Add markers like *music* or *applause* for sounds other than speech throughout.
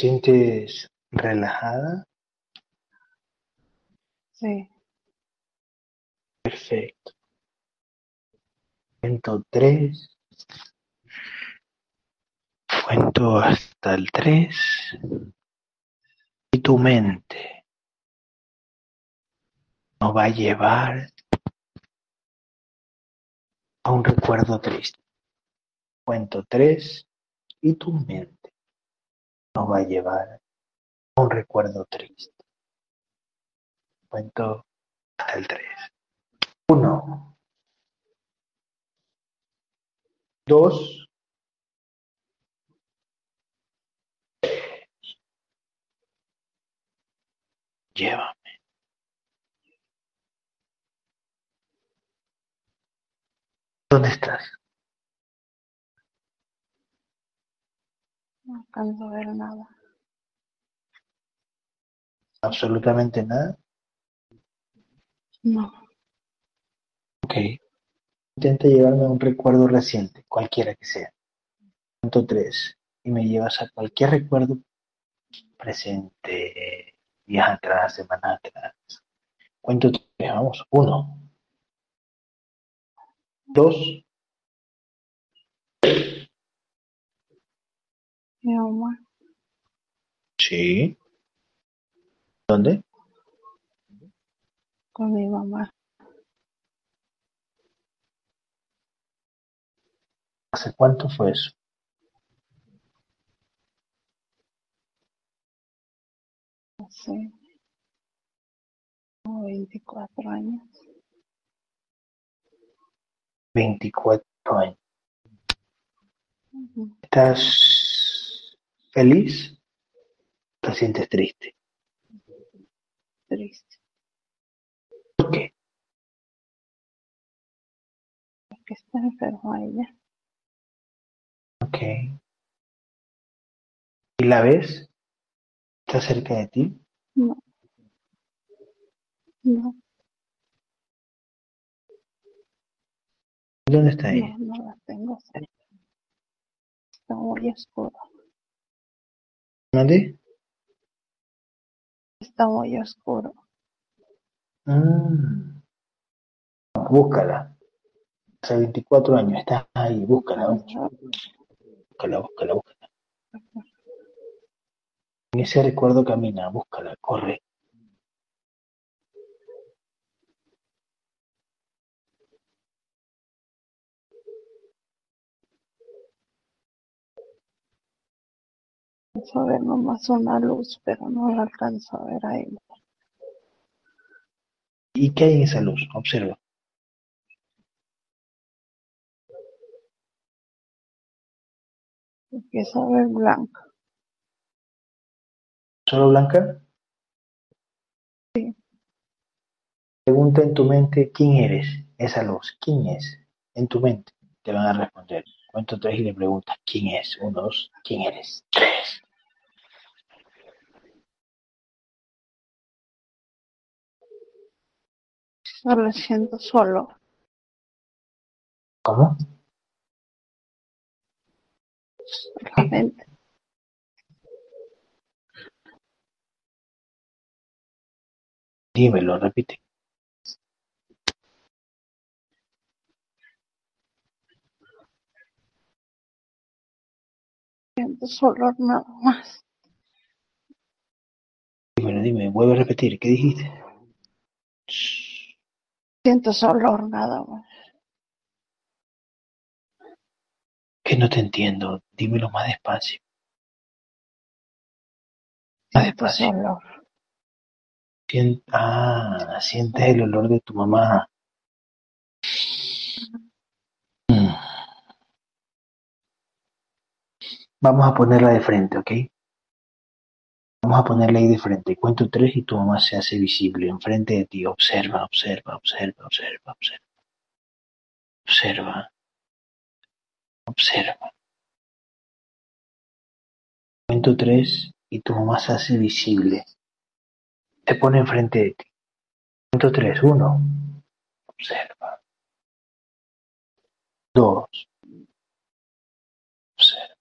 Hola. ¿Te sientes relajada? Sí. Perfecto. Cuento tres. Cuento hasta el tres. Y tu mente nos va a llevar a un recuerdo triste. Cuento tres y tu mente nos va a llevar un recuerdo triste. Cuento hasta el tres. Uno. Dos. Llévame. ¿Dónde estás? No alcanzo a ver nada. Absolutamente nada. No. Ok. Intenta llevarme a un recuerdo reciente, cualquiera que sea. Cuento tres. Y me llevas a cualquier recuerdo presente, días atrás, semanas atrás. Cuento tres, vamos. Uno. Dos. Mi mamá. Sí. ¿Dónde? Con mi mamá. ¿Hace cuánto fue eso? Hace como 24 años. 24 años. Ujú. ¿Estás feliz? ¿Te sientes triste? Triste. ¿Por qué? Porque está enferma ella. Ok. ¿Y la ves? ¿Está cerca de ti? No. No. ¿Dónde está ella? No, no la tengo cerca. Está muy oscuro. Está muy oscuro. Mm. Búscala. Hace 24 años estás ahí, búscala, búscala, búscala, búscala. En ese recuerdo camina, búscala, corre. Alcanzo a ver nomás una luz, pero no la alcanzo a ver a ella. ¿Y qué hay en esa luz? Observa. Empieza a ver blanca. ¿Solo blanca? Sí. Pregunta en tu mente quién eres, esa luz, quién es, en tu mente. Te van a responder. Cuento tres y le preguntas quién es. Uno, dos, ¿quién eres? Tres. Solo siento solo. ¿Cómo? Solamente. Dímelo, repite. Siento solo nada más. Dímelo, dime, vuelve a repetir. ¿Qué dijiste? Shh. Siento solo nada más. Que no te entiendo. Dímelo más despacio. Más Siento despacio. Sien- Ah, sientes el olor de tu mamá. Mm. Vamos a ponerla de frente, ¿ok? Vamos a ponerla ahí de frente. Cuento tres y tu mamá se hace visible enfrente de ti. Observa, observa, observa, observa, observa. Observa. Observa. Cuento tres y tu mamá se hace visible. Se pone enfrente de ti. Cuento tres. Uno. Observa. Dos. Observa.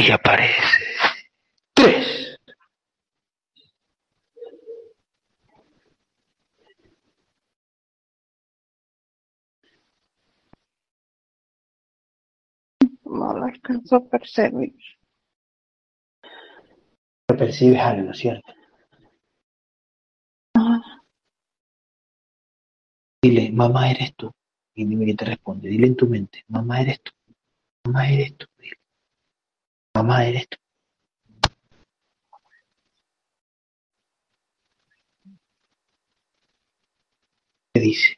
y aparece. Tres. No lo alcanzo a percibir. Pero percibes algo, ¿cierto? Ah, Dile, mamá eres tú. Y dime que te responde. Dile en tu mente, mamá eres tú. Mamá eres tú. Dile. Mamá eres tú. Dice?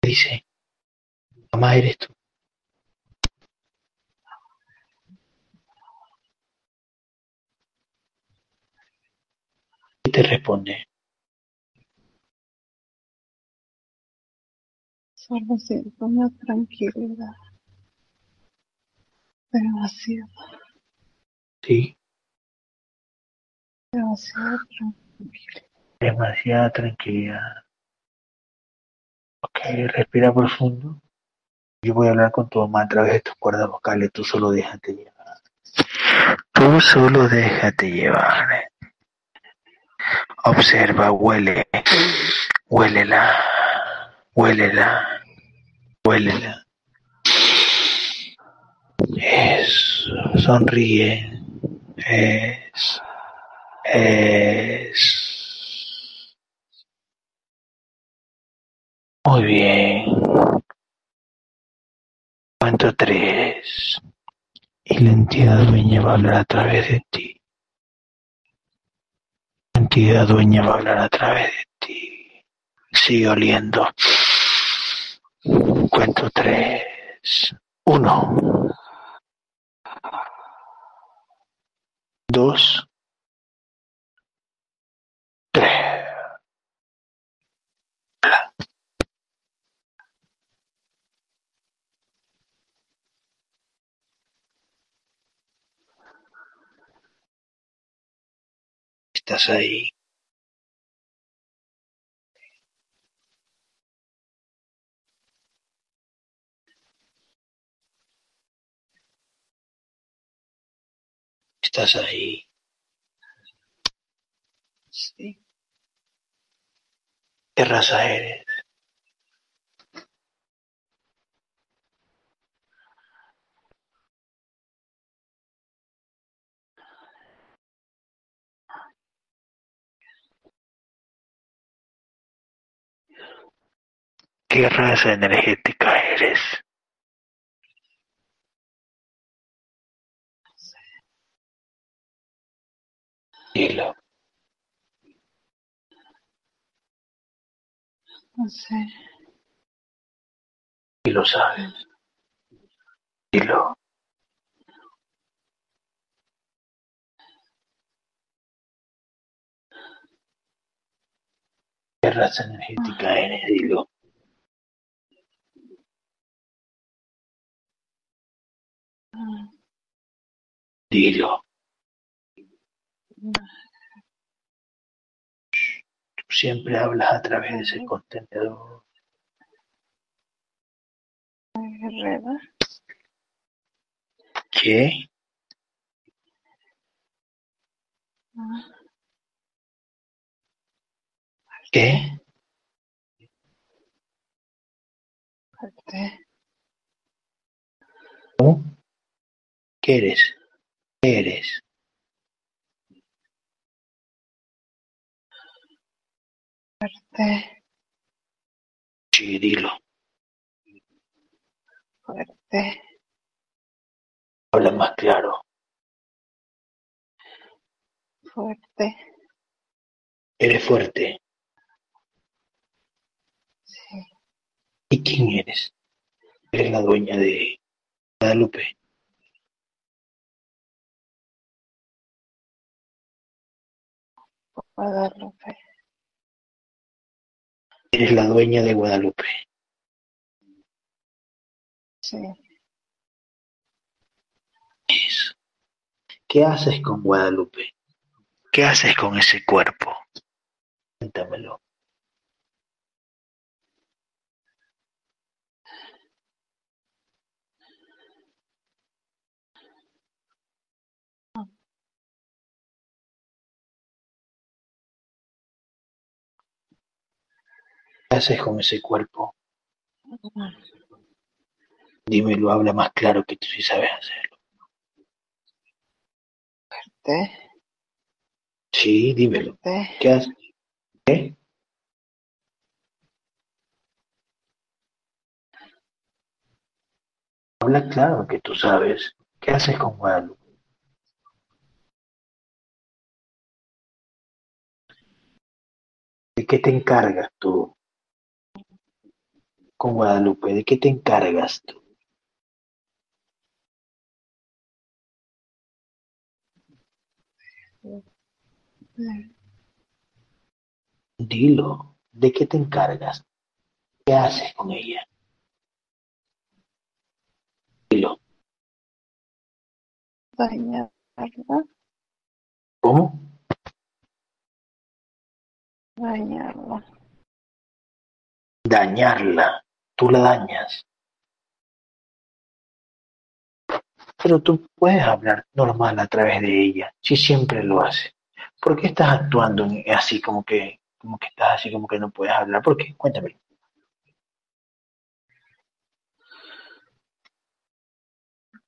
¿Qué dice? Mamá eres tú. Y te responde, solo siento una tranquilidad. Demasiado, sí, demasiado tranquila. demasiada tranquilidad. Ok, respira profundo. Yo voy a hablar con tu mamá a través de tus cuerdas vocales. Tú solo déjate llevar. Tú solo déjate llevar. Observa, huele. Huélela. Huélela. Huélela. Eso. Sonríe. Eso. Eso. Muy bien. Cuento tres. Y la entidad dueña va a hablar a través de ti. La entidad dueña va a hablar a través de ti. Sigue oliendo. Cuento tres. Uno. Dos. Tres. Estás ahí. Estás ahí. Sí, ¿Qué raza eres? ¿Qué raza energética eres? Dilo. no sé, Y lo sabes. Dilo. ¿Qué raza energética eres? Dilo. ah, Dilo. Tú siempre hablas a través de ese contenedor. ¿Qué? ¿Qué? ¿Qué eres? ¿Qué eres? Fuerte, Sí, dilo. fuerte, Habla más claro. fuerte, Eres fuerte. sí, ¿Y quién eres? Eres la dueña de Guadalupe. Guadalupe, eres la dueña de Guadalupe. Sí. ¿Qué haces con Guadalupe? ¿Qué haces con ese cuerpo? Cuéntamelo. Haces con ese cuerpo? Dímelo, habla más claro que tú sí sabes hacerlo. ¿Te? Sí, dímelo. ¿Qué haces? ¿Qué? Habla claro que tú sabes. ¿Qué haces con Guadalupe? ¿De qué te encargas tú con Guadalupe? ¿De qué te encargas tú? Dilo, ¿de qué te encargas? ¿Qué haces con ella? Dilo. Dañarla. ¿Cómo? Dañarla. Dañarla. Tú la dañas. Pero tú puedes hablar normal a través de ella, si siempre lo haces. ¿Por qué estás actuando así como que, como que estás así como que no puedes hablar? ¿Por qué? Cuéntame.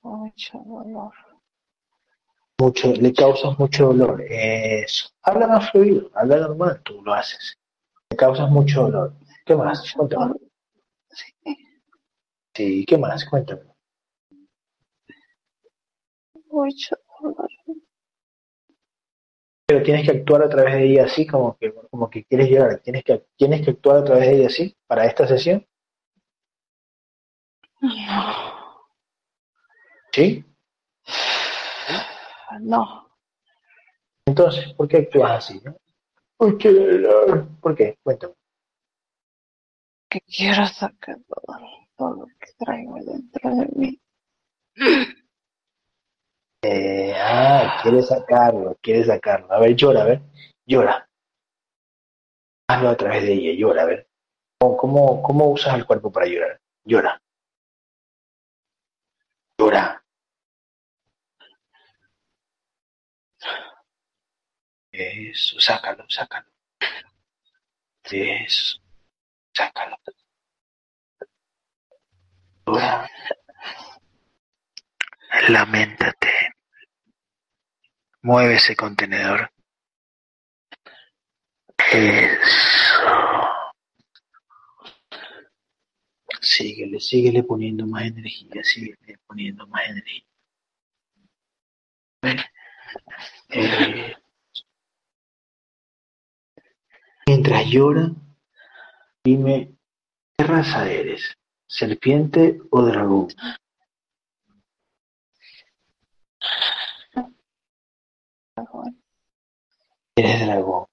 Mucho dolor. Mucho, le causas mucho dolor. Eso. Habla más fluido, habla normal, tú lo haces. Le causas mucho dolor. ¿Qué más? Cuéntame. Sí. Sí, ¿qué más? Cuéntame. Mucho dolor. Pero tienes que actuar a través de ella así, como que, como que quieres llorar. Tienes que, tienes que actuar a través de ella así para esta sesión. No. ¿Sí? No. Entonces, ¿por qué actúas así? No? ¿Por qué? dolor? ¿Por qué? Cuéntame. Que quiero sacar todo, lo que traigo dentro de mí. Eh, ah, quieres sacarlo, quieres sacarlo. A ver, llora, a ver, llora. Hazlo a través de ella, llora, a ver. ¿Cómo, cómo, cómo usas el cuerpo para llorar? Llora. Llora. Eso, sácalo, sácalo. Eso, sácalo. Lamentate. Mueve ese contenedor. Eso. Síguele, síguele poniendo más energía, síguele poniendo más energía. Eh, mientras llora, dime, ¿qué raza eres? ¿Serpiente o dragón? Dragón. Eres dragón.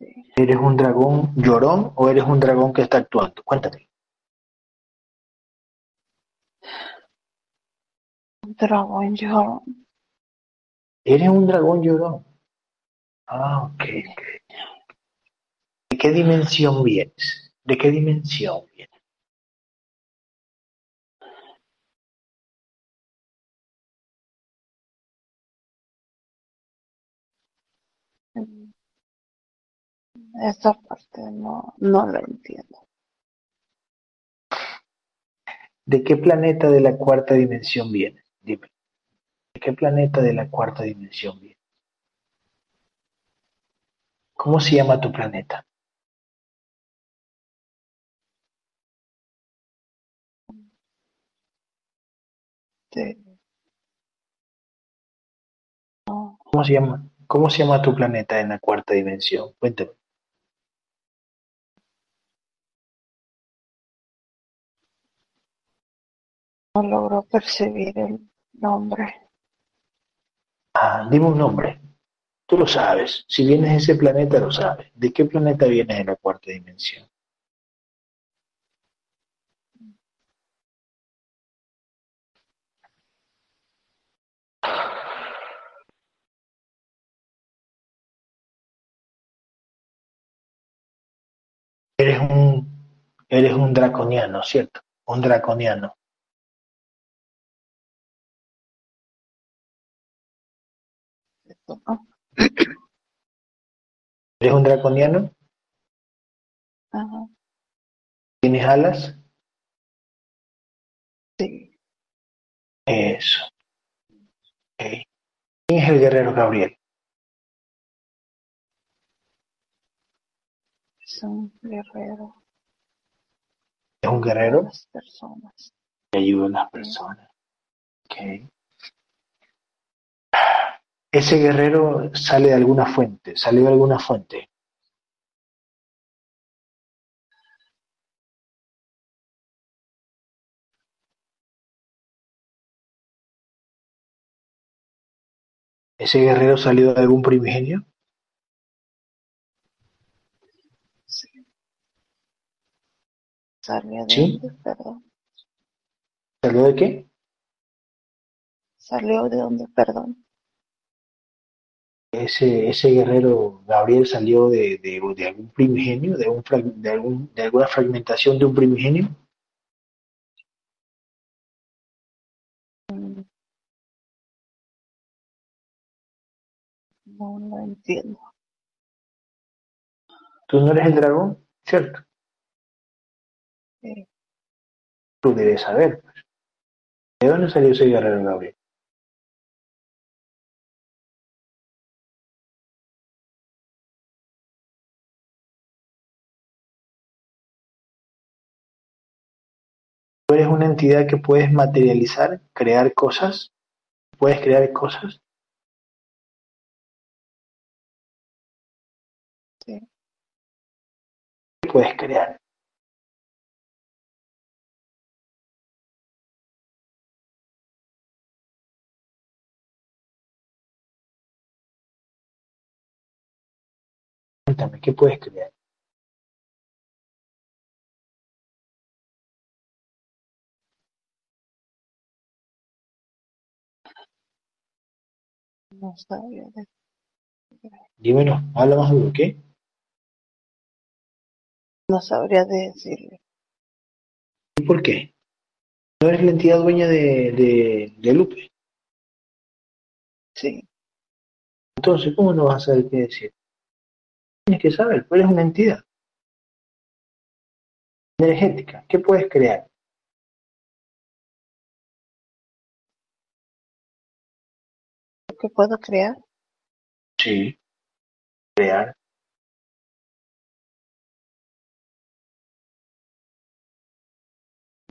Sí. ¿Eres un dragón llorón o eres un dragón que está actuando? Cuéntame. Dragón llorón. ¿Eres un dragón llorón? Ah, ok, ok. ¿De qué dimensión vienes? ¿De qué dimensión vienes? Esa parte no, no la entiendo. ¿De qué planeta de la cuarta dimensión vienes? Dime. ¿De qué planeta de la cuarta dimensión vienes? ¿Cómo se llama tu planeta? No, ¿Cómo se llama? ¿Cómo se llama tu planeta en la cuarta dimensión? Cuéntame. no logro percibir el nombre. Ah, dime un nombre. Tú lo sabes. Si vienes de ese planeta, lo sabes. ¿De qué planeta vienes en la cuarta dimensión? Eres un, eres un draconiano, ¿cierto? Un draconiano. ¿no? ¿Eres un draconiano? Ajá, ¿Tienes alas? sí, Eso. Ok. ¿Quién es el guerrero Gabriel? Es un guerrero ¿Es un guerrero las personas. que ayuda a las personas? Ok. Ese guerrero sale de alguna fuente, salió de alguna fuente. ¿Ese guerrero salió de algún primigenio? ¿Salió de Sí. dónde? Perdón. ¿Salió de qué? ¿Salió de dónde? Perdón. Ese, ese guerrero Gabriel salió de, de, de algún primigenio, de, un, de, algún, de alguna fragmentación de un primigenio. Mm, No lo entiendo. Tú no eres el dragón, ¿cierto? Tú debes saber. pues. ¿De dónde salió ese guerrero Gabriel? Tú eres una entidad que puedes materializar, crear cosas. Puedes crear cosas. Sí. ¿Qué puedes crear? Cuéntame, ¿qué puedes crear? No sabía Dímelo, habla más duro, ¿qué? no sabría de decirle. ¿Y por qué? ¿No eres la entidad dueña de, de, de Lupe? Sí, Entonces, ¿cómo no vas a saber qué decir? Tienes que saber, tú eres una entidad energética. ¿Qué puedes crear? ¿qué puedo crear? Sí. Crear.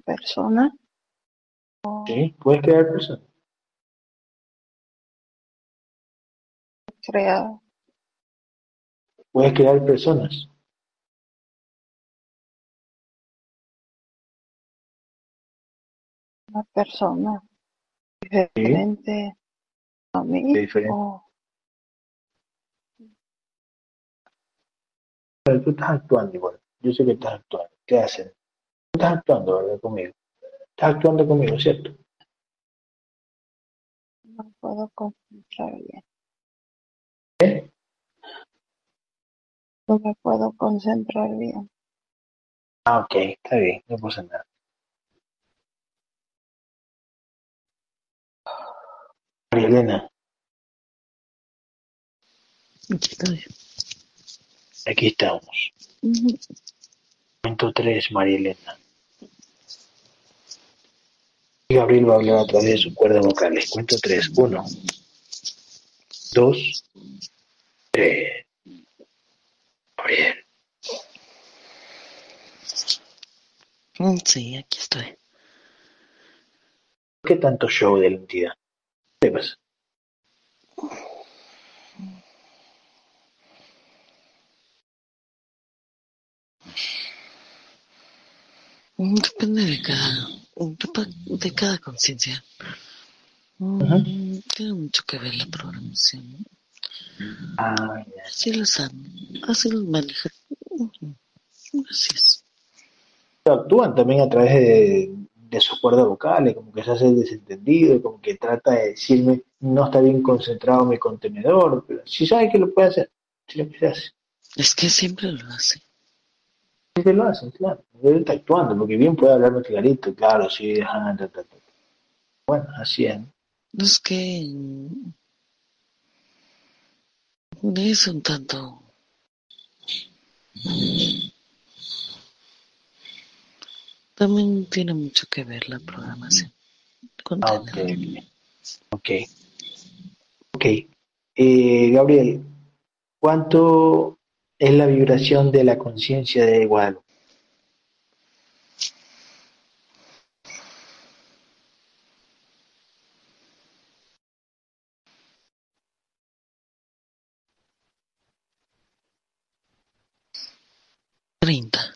¿Persona? ¿O Sí. Puedes crear personas. crear Puedes crear personas. una persona diferente a mí? Diferente. ¿O Pero tú estás actuando igual. Yo sé que estás actuando. ¿Qué hacen? Tú estás actuando, ¿verdad? Conmigo. Estás actuando conmigo, ¿cierto? no puedo concentrar bien? ¿Eh? No me puedo concentrar bien. Ah, ok. Está bien. No pasa nada. María Elena, Aquí estoy. aquí estamos. Ujú. Momento 3, María Elena. Y Gabriel va a hablar a través de sus cuerdas vocales. Cuento 3. 1, 2, 3. Gabriel. Mm, Sí, aquí estoy. ¿Qué tanto show de la entidad? ¿Qué pasa? Mm, Depende de cada, de cada conciencia. Mm, Ajá. Tiene mucho que ver la programación. ¿No? Así lo saben, así lo manejan. Así es. Actúan también a través de, de sus cuerdas vocales, como que se hace el desentendido, como que trata de decirme, no está bien concentrado mi contenedor, pero si sabe que lo puede hacer, si lo que se hace. Es que siempre lo hace. que lo hacen, claro. Él está actuando, porque bien puede hablarme clarito, claro, sí, ajá, ta, ta, ta. Bueno, así es. Es que es un tanto también tiene mucho que ver la programación. Ah, ok, ok. Ok. Eh, Gabriel, ¿cuánto es la vibración de la conciencia de Guadalupe? Treinta.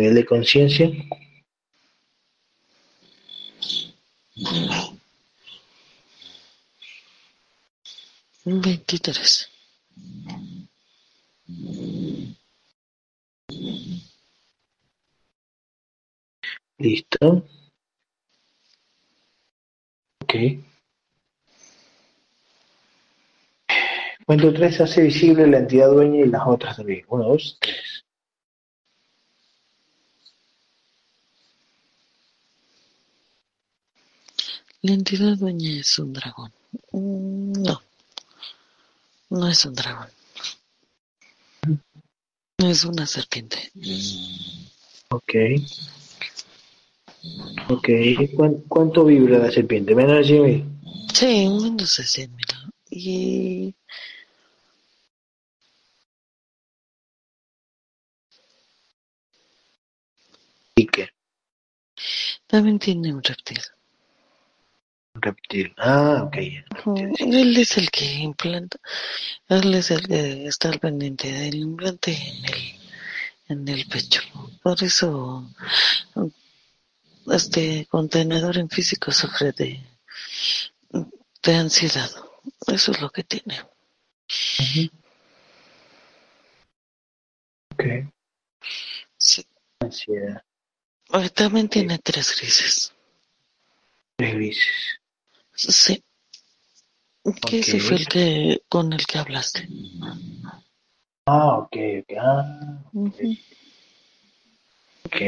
¿Nivel de conciencia? Veintitrés. Listo. Ok. Cuento tres hace visible la entidad dueña y las otras también. Uno, dos, tres. La entidad dueña es un dragón. Mm, No. No es un dragón. Es una serpiente. Ok. Ok. ¿Cuán- ¿Cuánto vibra la serpiente? Menos de 100 mil. Sí, menos de 100 mil. Y ¿Y qué? también tiene un reptil. Un reptil. Ah, ok. Él es el que implanta, él es el que está al pendiente del implante en el, en el pecho. Por eso este contenedor en físico sufre de, de ansiedad. Eso es lo que tiene. Ok. Sí. Ansiedad. También tiene tres grises. Tres grises. Sí. Que ese Ok. fue el que con el que hablaste. Ah, ok, ok. Ah, ok.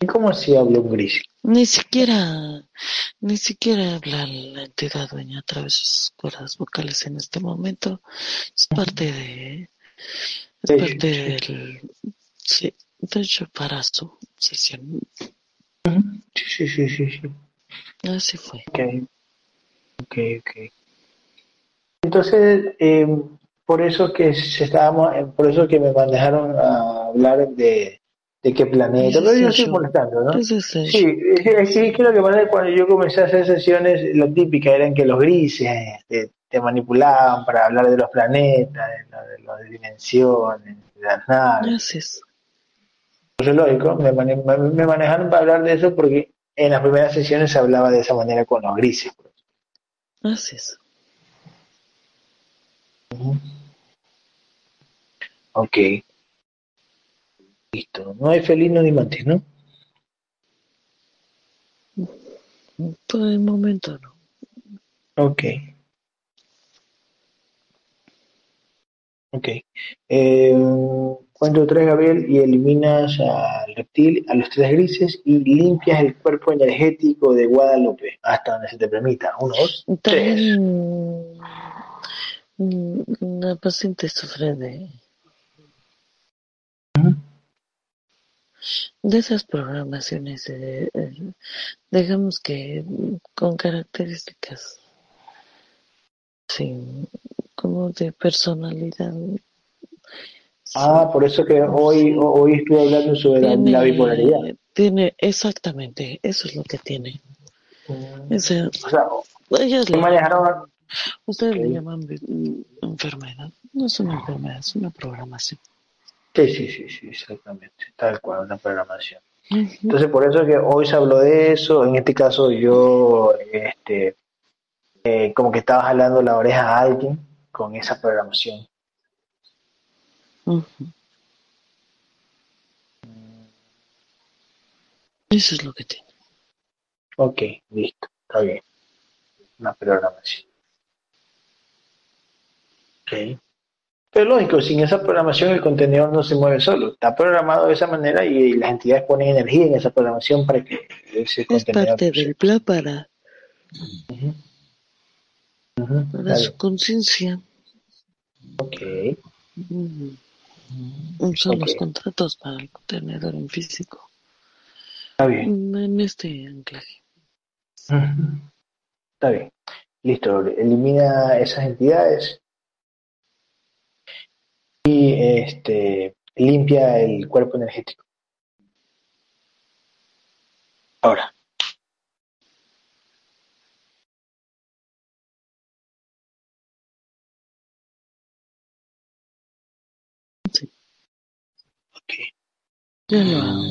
¿Y cómo así habla un gris? Ni siquiera, ni siquiera habla la entidad dueña a través de sus cuerdas vocales en este momento. Es parte de, es Sí, parte sí. del, sí, de hecho para su sesión. Sí, sí, sí, sí, sí. Así fue. Ok, ok, ok. Entonces, eh, por eso que se estábamos, eh, por eso que me manejaron a hablar de, de qué planeta, pero yo estoy molestando, ¿no? Es el Sí, es que, pasa cuando yo comencé a hacer sesiones, la típica eran que los grises te, te manipulaban para hablar de los planetas, de, de las dimensiones, de las naves. Es lógico, me, mane- me- manejaron para hablar de eso porque en las primeras sesiones se hablaba de esa manera con los grises. Así es. Ujú. Ok. Listo. No hay felino ni mantis, ¿no? Por el momento no. Ok. Ok. Eh, cuento tres, Gabriel, y eliminas al reptil, a los tres grises y limpias el cuerpo energético de Guadalupe hasta donde se te permita. Uno, dos, tres. También mm, la paciente sufre de de esas programaciones, eh, eh, digamos que mm, con características, sí, como de personalidad. Ah, por eso que hoy, hoy estuve hablando sobre la, la bipolaridad. tiene, exactamente, eso es lo que tiene. Mm. O sea, ellas le, manejaron, ustedes le llaman enfermedad. No es una enfermedad, es una programación. Sí, sí, sí, sí, exactamente, tal cual, una programación. Entonces, por eso es que hoy se habló de eso, en este caso yo, este, eh, como que estaba jalando la oreja a alguien con esa programación. Eso es lo que tiene. Ok, listo, está bien, una programación. Ok. Pero lógico, sin esa programación el contenedor no se mueve solo. Está programado de esa manera y, las entidades ponen energía en esa programación para que ese es parte del plan para, para su conciencia. Ok. Son los contratos para el contenedor en físico. Está bien. En este anclaje. Está bien. Listo. Elimina esas entidades y este, limpia el cuerpo energético. Ahora. Ya lo hago.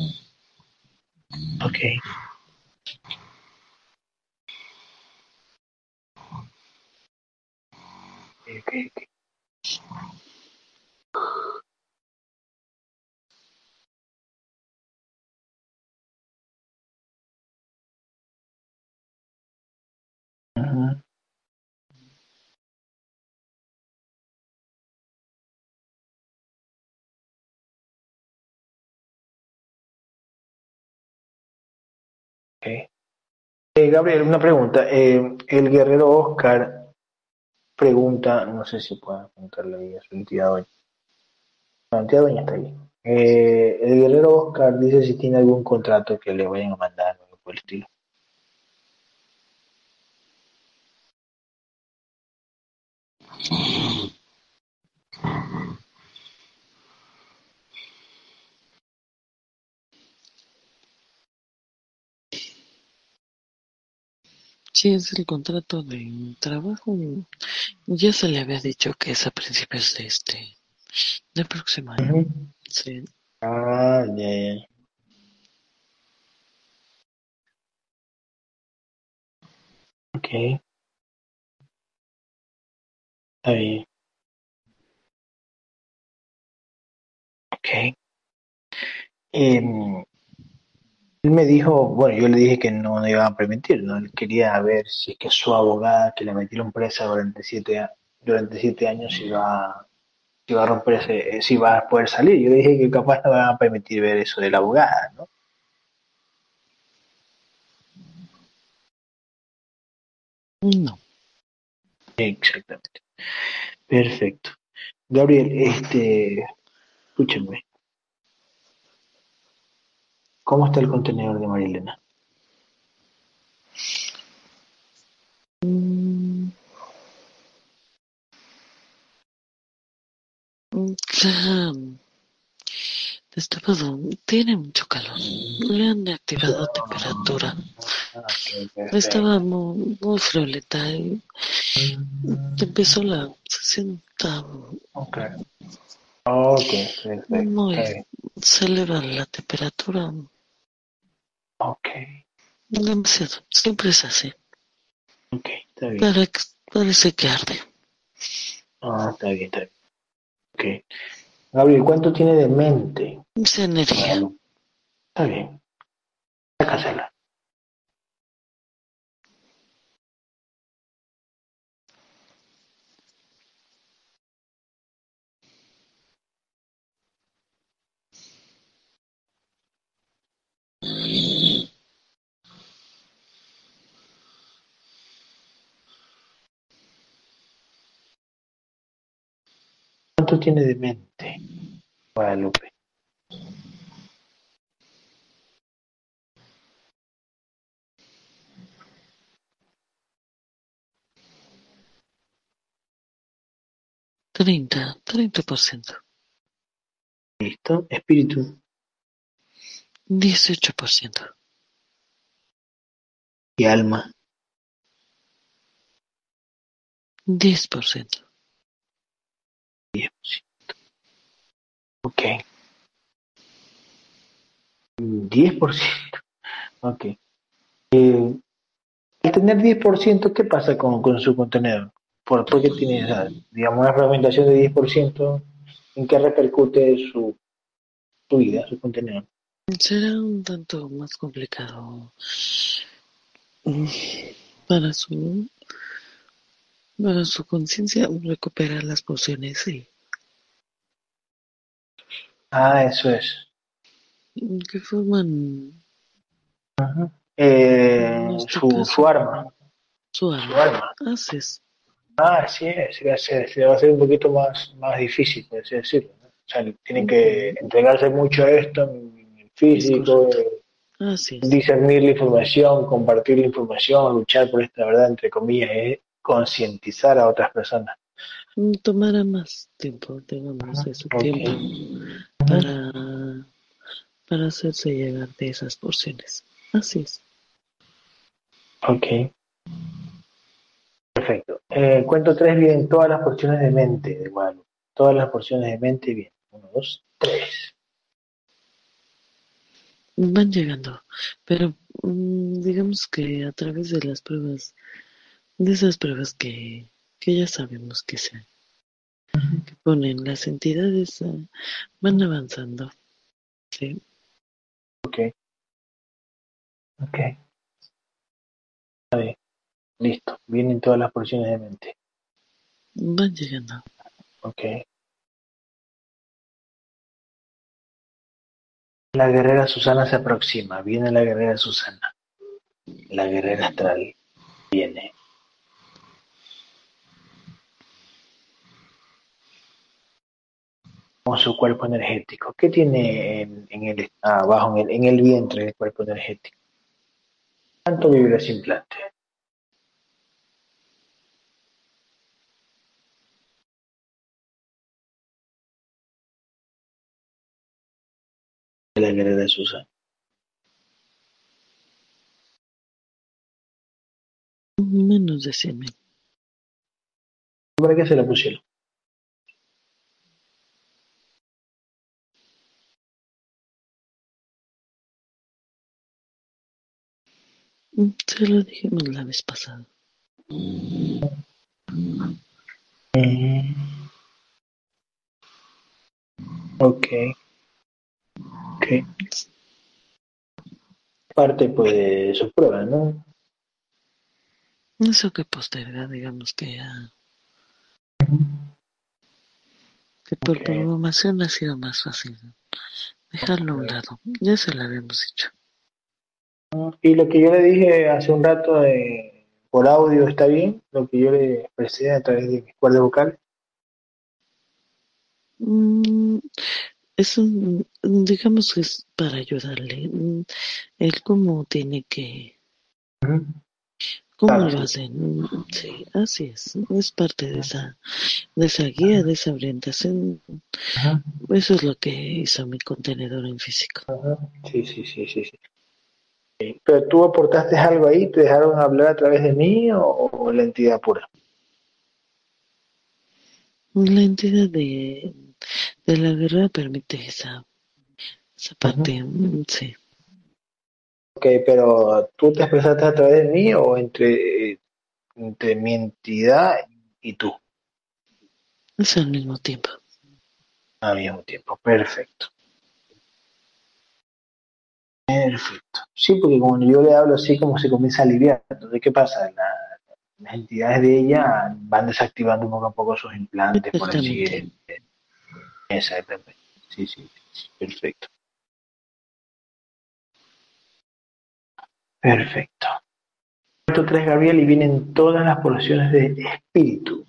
Ok. Okay, okay. Okay. Eh, Gabriel, una pregunta. Eh, el guerrero Oscar pregunta, no sé si puedo preguntarle ahí a su entidad hoy. La entidad doña está ahí. Eh, el guerrero Oscar dice si tiene algún contrato que le vayan a mandar o algo por el estilo. Sí, es el contrato de trabajo. Ya se le había dicho que es a principios de este, del próximo año. Sí. Ah, ya, ya. Ok. Está bien. Ok. Em, él me dijo, bueno, yo le dije que no, no iba a permitir, ¿no? Él quería ver si es que su abogada, que le metieron presa durante siete, durante siete años, iba, iba a romper ese, si iba a poder salir. Yo le dije que capaz no iban a permitir ver eso de la abogada, ¿no? No. Exactamente. Perfecto. Gabriel, este, escúchame. ¿Cómo está el contenedor de Marilena? Mm. Destapado, tiene mucho calor. Le han activado temperatura. Estaba muy, muy frioleta y empezó la sesión. Ok. Ok, perfecto. Muy, se eleva la temperatura. Ok. Demasiado. Siempre es así. Ok, está bien. parece que arde. Ah, está bien, está bien. Ok. Gabriel, ¿cuánto tiene de mente? Esa energía. Está bien. Sácasela. ¿Cuánto tiene de mente, Guadalupe? Treinta, treinta por ciento. Listo. Espíritu. Dieciocho por ciento. Y alma. Diez por ciento. 10%. Ok. 10%. Ok. Eh, al tener 10%, ¿qué pasa con, con su contenedor? ¿Por, qué tiene, digamos, una fragmentación de 10%? ¿En qué repercute su, su vida, su contenedor? Será un tanto más complicado mm, para su para su conciencia recuperar las pociones y Ah, eso es. que forman Eh, este su, su arma. su Su alma. arma. Así es. Ah, sí, es, va a ser, se va a hacer un poquito más, más difícil, por así decirlo. ¿no? O sea, tienen que entregarse mucho a esto en el físico, eh, Así es. discernir la información, compartir la información, luchar por esta verdad, entre comillas, es concientizar a otras personas. Mm, Tomará más tiempo, digamos, de su Ok. tiempo para, para hacerse llegar de esas porciones. Así es. Ok. Perfecto. Eh, cuento tres bien todas las porciones de mente de Guadalupe. Todas las porciones de mente bien. Uno, dos, tres. Van llegando, pero mm, digamos que a través de las pruebas, de esas pruebas que, que ya sabemos que se que ponen las entidades, ah, van avanzando. Sí. Ok. Ok. Está bien. Listo. Vienen todas las porciones de mente. Van llegando. Ok. La guerrera Susana se aproxima. Viene la guerrera Susana. La guerrera astral. Viene. Con su cuerpo energético. ¿Qué tiene en, en el ah, abajo, en el, en el vientre del cuerpo energético? ¿Cuánto vibra ese implante? La guerrera Susana. Menos de 100 mil. ¿Para qué se la pusieron? Se lo dijimos la vez pasada. Ok. Ok. Parte pues de su prueba, ¿no? Eso que posterga, digamos que ya. Que por programación ha sido más fácil dejarlo a un lado. Ya se lo habíamos dicho. Y lo que yo le dije hace un rato de, por audio, ¿está bien? Lo que yo le expresé a través de mis cuerdas vocales. Mm, es un, digamos que es para ayudarle. Mm, Él cómo tiene que, cómo Claro, lo sí. hace. Mm, Sí, así es. Es parte de esa, de esa guía, de esa orientación. Eso es lo que hizo mi contenedor en físico. Sí, sí, sí, sí, sí. Pero tú aportaste algo ahí, ¿te dejaron hablar a través de mí o, o la entidad pura? La entidad de, de la guerra permite esa, esa parte. mm, Sí. Ok, pero ¿tú te expresaste a través de mí o entre, entre mi entidad y tú Es al mismo tiempo. al mismo tiempo? Perfecto. Perfecto. Sí, porque como yo le hablo así, como se comienza a aliviar. Entonces, ¿qué pasa? La- las entidades de ella van desactivando poco a poco sus implantes, por así Exactamente. decirlo. Exactamente. Sí, sí, sí, perfecto. Perfecto. Cuarto 3, Gabriel, y vienen todas las porciones de espíritu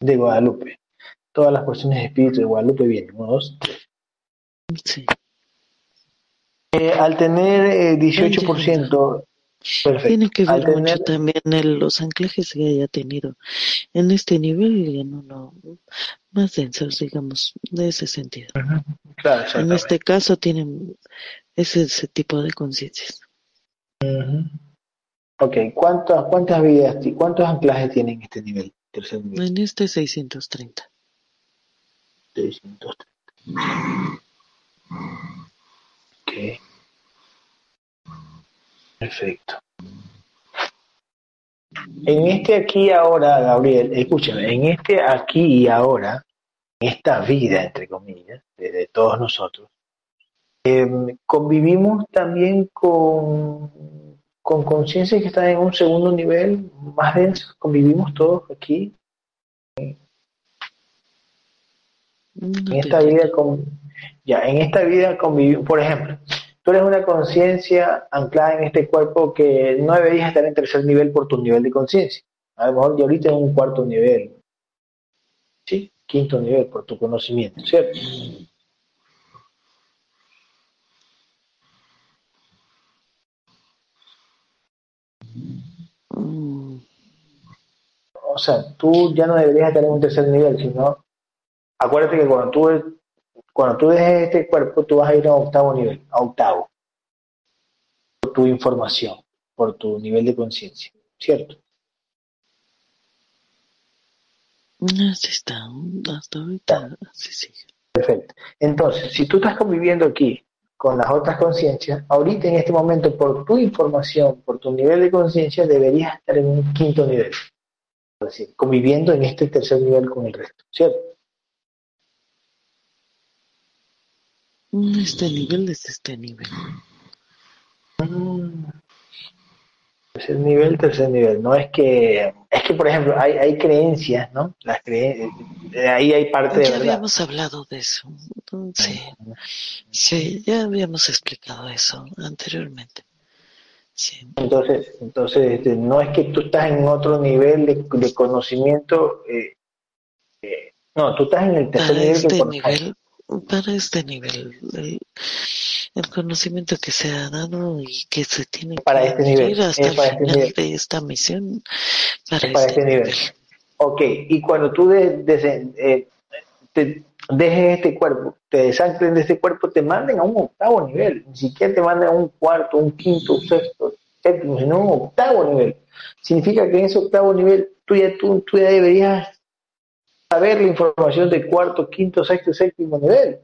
de Guadalupe. Todas las porciones de espíritu de Guadalupe vienen. Uno, dos, tres. Sí. Eh, al tener eh, 18%, perfecto. Tiene que ver mucho también el- los anclajes que haya tenido en este nivel y en uno más densos, digamos, de ese sentido. claro, En este caso tienen ese, ese tipo de conciencias. Ujú. Ok, ¿cuántas, cuántas vidas, cuántos anclajes tiene en este nivel? Tercer nivel. En este 630. 630. Ok. Perfecto. En este aquí y ahora, Gabriel, escúchame, en este aquí y ahora, en esta vida, entre comillas, de, todos nosotros, eh, convivimos también con, con conciencias que están en un segundo nivel más denso, convivimos todos aquí. No En esta vida, con, ya, en esta vida convivimos, por ejemplo, tú eres una conciencia anclada en este cuerpo que no deberías estar en tercer nivel por tu nivel de conciencia. A lo mejor ya ahorita en un cuarto nivel, ¿sí? Quinto nivel por tu conocimiento, ¿cierto? O sea, tú ya no deberías estar en un tercer nivel, sino, acuérdate que cuando tú, cuando tú dejes este cuerpo, tú vas a ir a octavo nivel, a octavo, por tu información, por tu nivel de conciencia, ¿cierto? Así está, hasta ahorita así sigue. Perfecto. Entonces, si tú estás conviviendo aquí con las otras conciencias, ahorita en este momento, por tu información, por tu nivel de conciencia, deberías estar en un quinto nivel. Es decir, conviviendo en este tercer nivel con el resto, ¿cierto? Este nivel es este nivel. Mm. Tercer nivel, tercer nivel. No es que, es que por ejemplo, hay, hay creencias, ¿no? Las creen, eh, ahí hay parte de Ya habíamos hablado de eso. Sí, sí, ya habíamos explicado eso anteriormente. Sí. Entonces, entonces este, no es que tú estás en otro nivel de, de conocimiento, eh, eh, no, tú estás en el tercer Para nivel este nivel, para este nivel, el, el conocimiento que se ha dado y que se tiene Para que este nivel, hasta es el este final nivel. de esta misión, para, Es para este, este nivel. nivel. Ok, y cuando tú de- de- eh, te dejes este cuerpo, te desanclen de este cuerpo, te manden a un octavo nivel, ni siquiera te mandan a un cuarto, un quinto, un sexto, séptimo, sino un octavo nivel. Significa que en ese octavo nivel tú ya, tú, tú ya deberías saber la información de cuarto, quinto, sexto y séptimo nivel.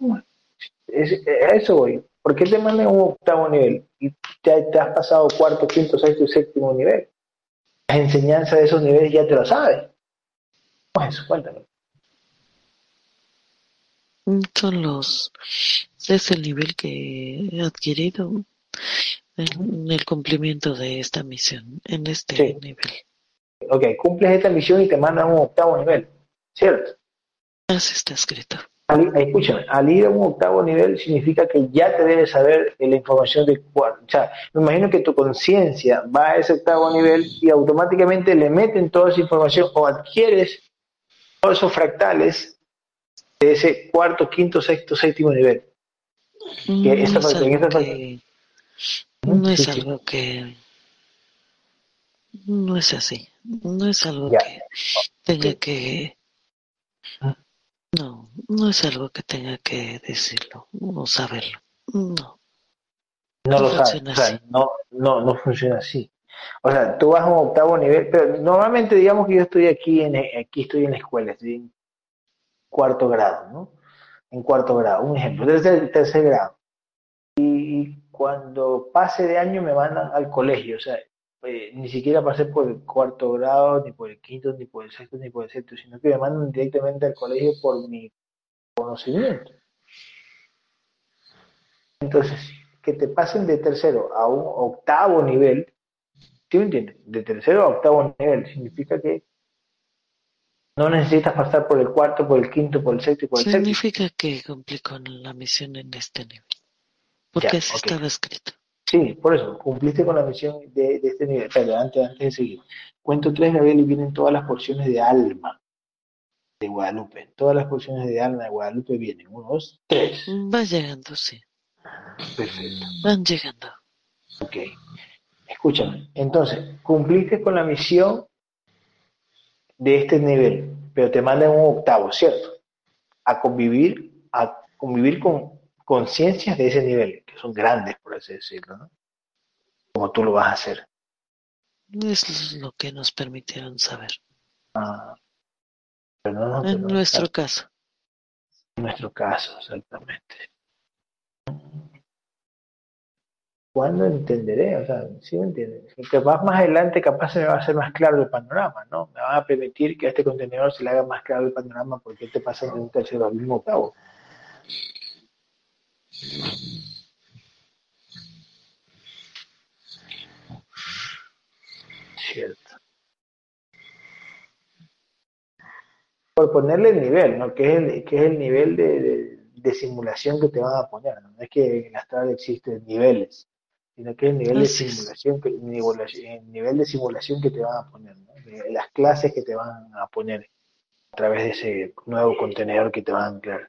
A eso voy. ¿Por qué te mandan un octavo nivel y ya te has pasado cuarto, quinto, sexto y séptimo nivel? Las enseñanzas de esos niveles ya te lo sabes. ¿Cómo es eso? Cuéntame. Son los, es el nivel que he adquirido en el cumplimiento de esta misión, en este Sí. nivel. Ok, cumples esta misión y te mandan a un octavo nivel. ¿Cierto? Así está escrito. Al, escúchame, al ir a un octavo nivel significa que ya te debes saber la información de cuarto. O sea, me imagino que tu conciencia va a ese octavo nivel y automáticamente le meten toda esa información o adquieres todos esos fractales de ese cuarto, quinto, sexto, séptimo nivel. No esa es parte- en algo esa parte- que, no es Sí, sí. algo que, no es así, no es algo que tenga que, Ah. no, no es algo que tenga que decirlo o saberlo, no. No No lo funciona o sea, así. no, no, no funciona así. O sea, tú vas a un octavo nivel, pero normalmente digamos que yo estoy aquí en aquí estoy en la escuela, estoy en cuarto grado, ¿no? En cuarto grado, un ejemplo, tercer, tercer grado. Y cuando pase de año me mandan al colegio, o sea, eh, ni siquiera pasé por el cuarto grado, ni por el quinto, ni por el sexto, ni por el séptimo, sino que me mandan directamente al colegio por mi conocimiento. Entonces, que te pasen de tercero a un octavo nivel, ¿sí entiendes? De tercero a octavo nivel, significa que no necesitas pasar por el cuarto, por el quinto, por el sexto y por el séptimo. Significa que cumplí con la misión en este nivel, porque Ya, así estaba escrito. Sí, por eso, cumpliste con la misión de, de este nivel. Pero antes, antes de seguir, cuento tres, Gabriel, y vienen todas las porciones de alma de Guadalupe. Todas las porciones de alma de Guadalupe vienen. Uno, dos, tres. Va llegando, sí, Perfecto. van llegando. Ok. Escúchame. Entonces, cumpliste con la misión de este nivel, pero te mandan un octavo, ¿cierto? A convivir, a convivir con conciencias de ese nivel, que son grandes, por así decirlo, ¿no? Como tú lo vas a hacer. Es lo que nos permitieron saber. Ah, pero no, no, En nuestro caso. en nuestro caso, exactamente. ¿Cuándo entenderé? O sea, ¿sí me entiendes? Capaz más adelante, capaz se me va a hacer más claro el panorama, ¿no? Me van a permitir que a este contenedor se le haga más claro el panorama porque te pasa de un tercero al mismo octavo. Cierto. por ponerle el nivel, ¿no? Que es el, que es el nivel de, de- de simulación que te van a poner, ¿no? No es que en astral existen niveles, sino que es el nivel de simulación, que, el nivel de simulación que te van a poner, ¿no? De las clases que te van a poner a través de ese nuevo contenedor que te van a anclar.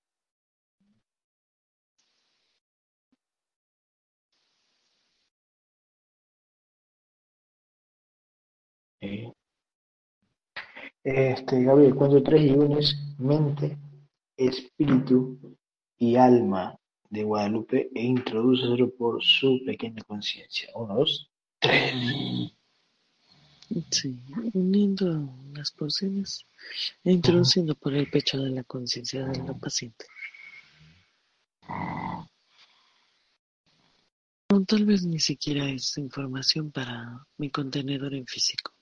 Este, Gabriel, cuento tres y uno es mente, espíritu y alma de Guadalupe e introdúcelo por su pequeña conciencia. Uno, dos, tres. Sí, uniendo las porciones e introduciendo por el pecho de la conciencia de la paciente. Tal vez ni siquiera es información para mi contenedor en físico.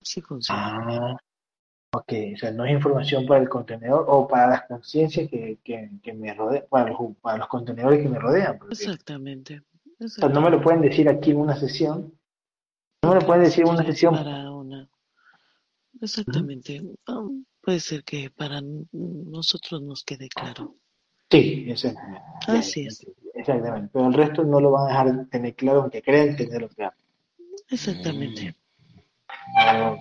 Así funciona. Ah, ok, o sea, no es información para el contenedor o para las conciencias que, que, que me rodean, para los, para los contenedores que me rodean. porque, Exactamente. o sea, no me lo pueden decir aquí en una sesión. No me lo pueden decir en una sesión. Para una... Exactamente. Ah, puede ser que para nosotros nos quede claro. Sí, exactamente. Así es. Exactamente. Pero el resto no lo van a dejar tener claro, aunque crean tenerlo claro. Exactamente. Ok,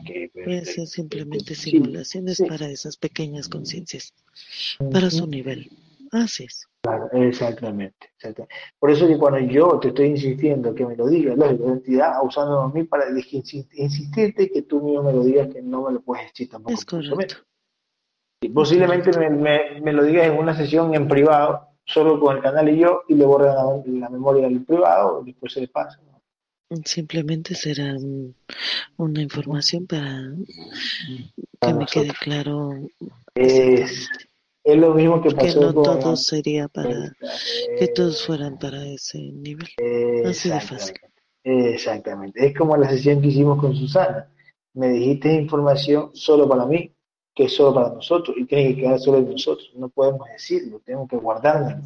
Puede perfecto. ser simplemente simulaciones para esas pequeñas conciencias, para su nivel. Así es. Claro, exactamente, exactamente. Por eso que cuando yo te estoy insistiendo que me lo digas, la entidad usando a mí para insi- insistirte que tú mismo me lo digas que no me lo puedes decir tampoco. Es correcto. Y posiblemente me, me- me lo digas en una sesión en privado, solo con el canal y yo, y le borran la, la memoria del privado, después se le pasa. ¿no? Simplemente será un- una información para que me quede claro Es, es lo mismo que que pasó no con todo la- sería para que todos fueran para ese nivel. Así de fácil. Exactamente. Exactamente. Es como la sesión que hicimos con Susana. Me dijiste información solo para mí, que es solo para nosotros, y tiene que quedar solo en nosotros. No podemos decirlo, tenemos que guardármelo.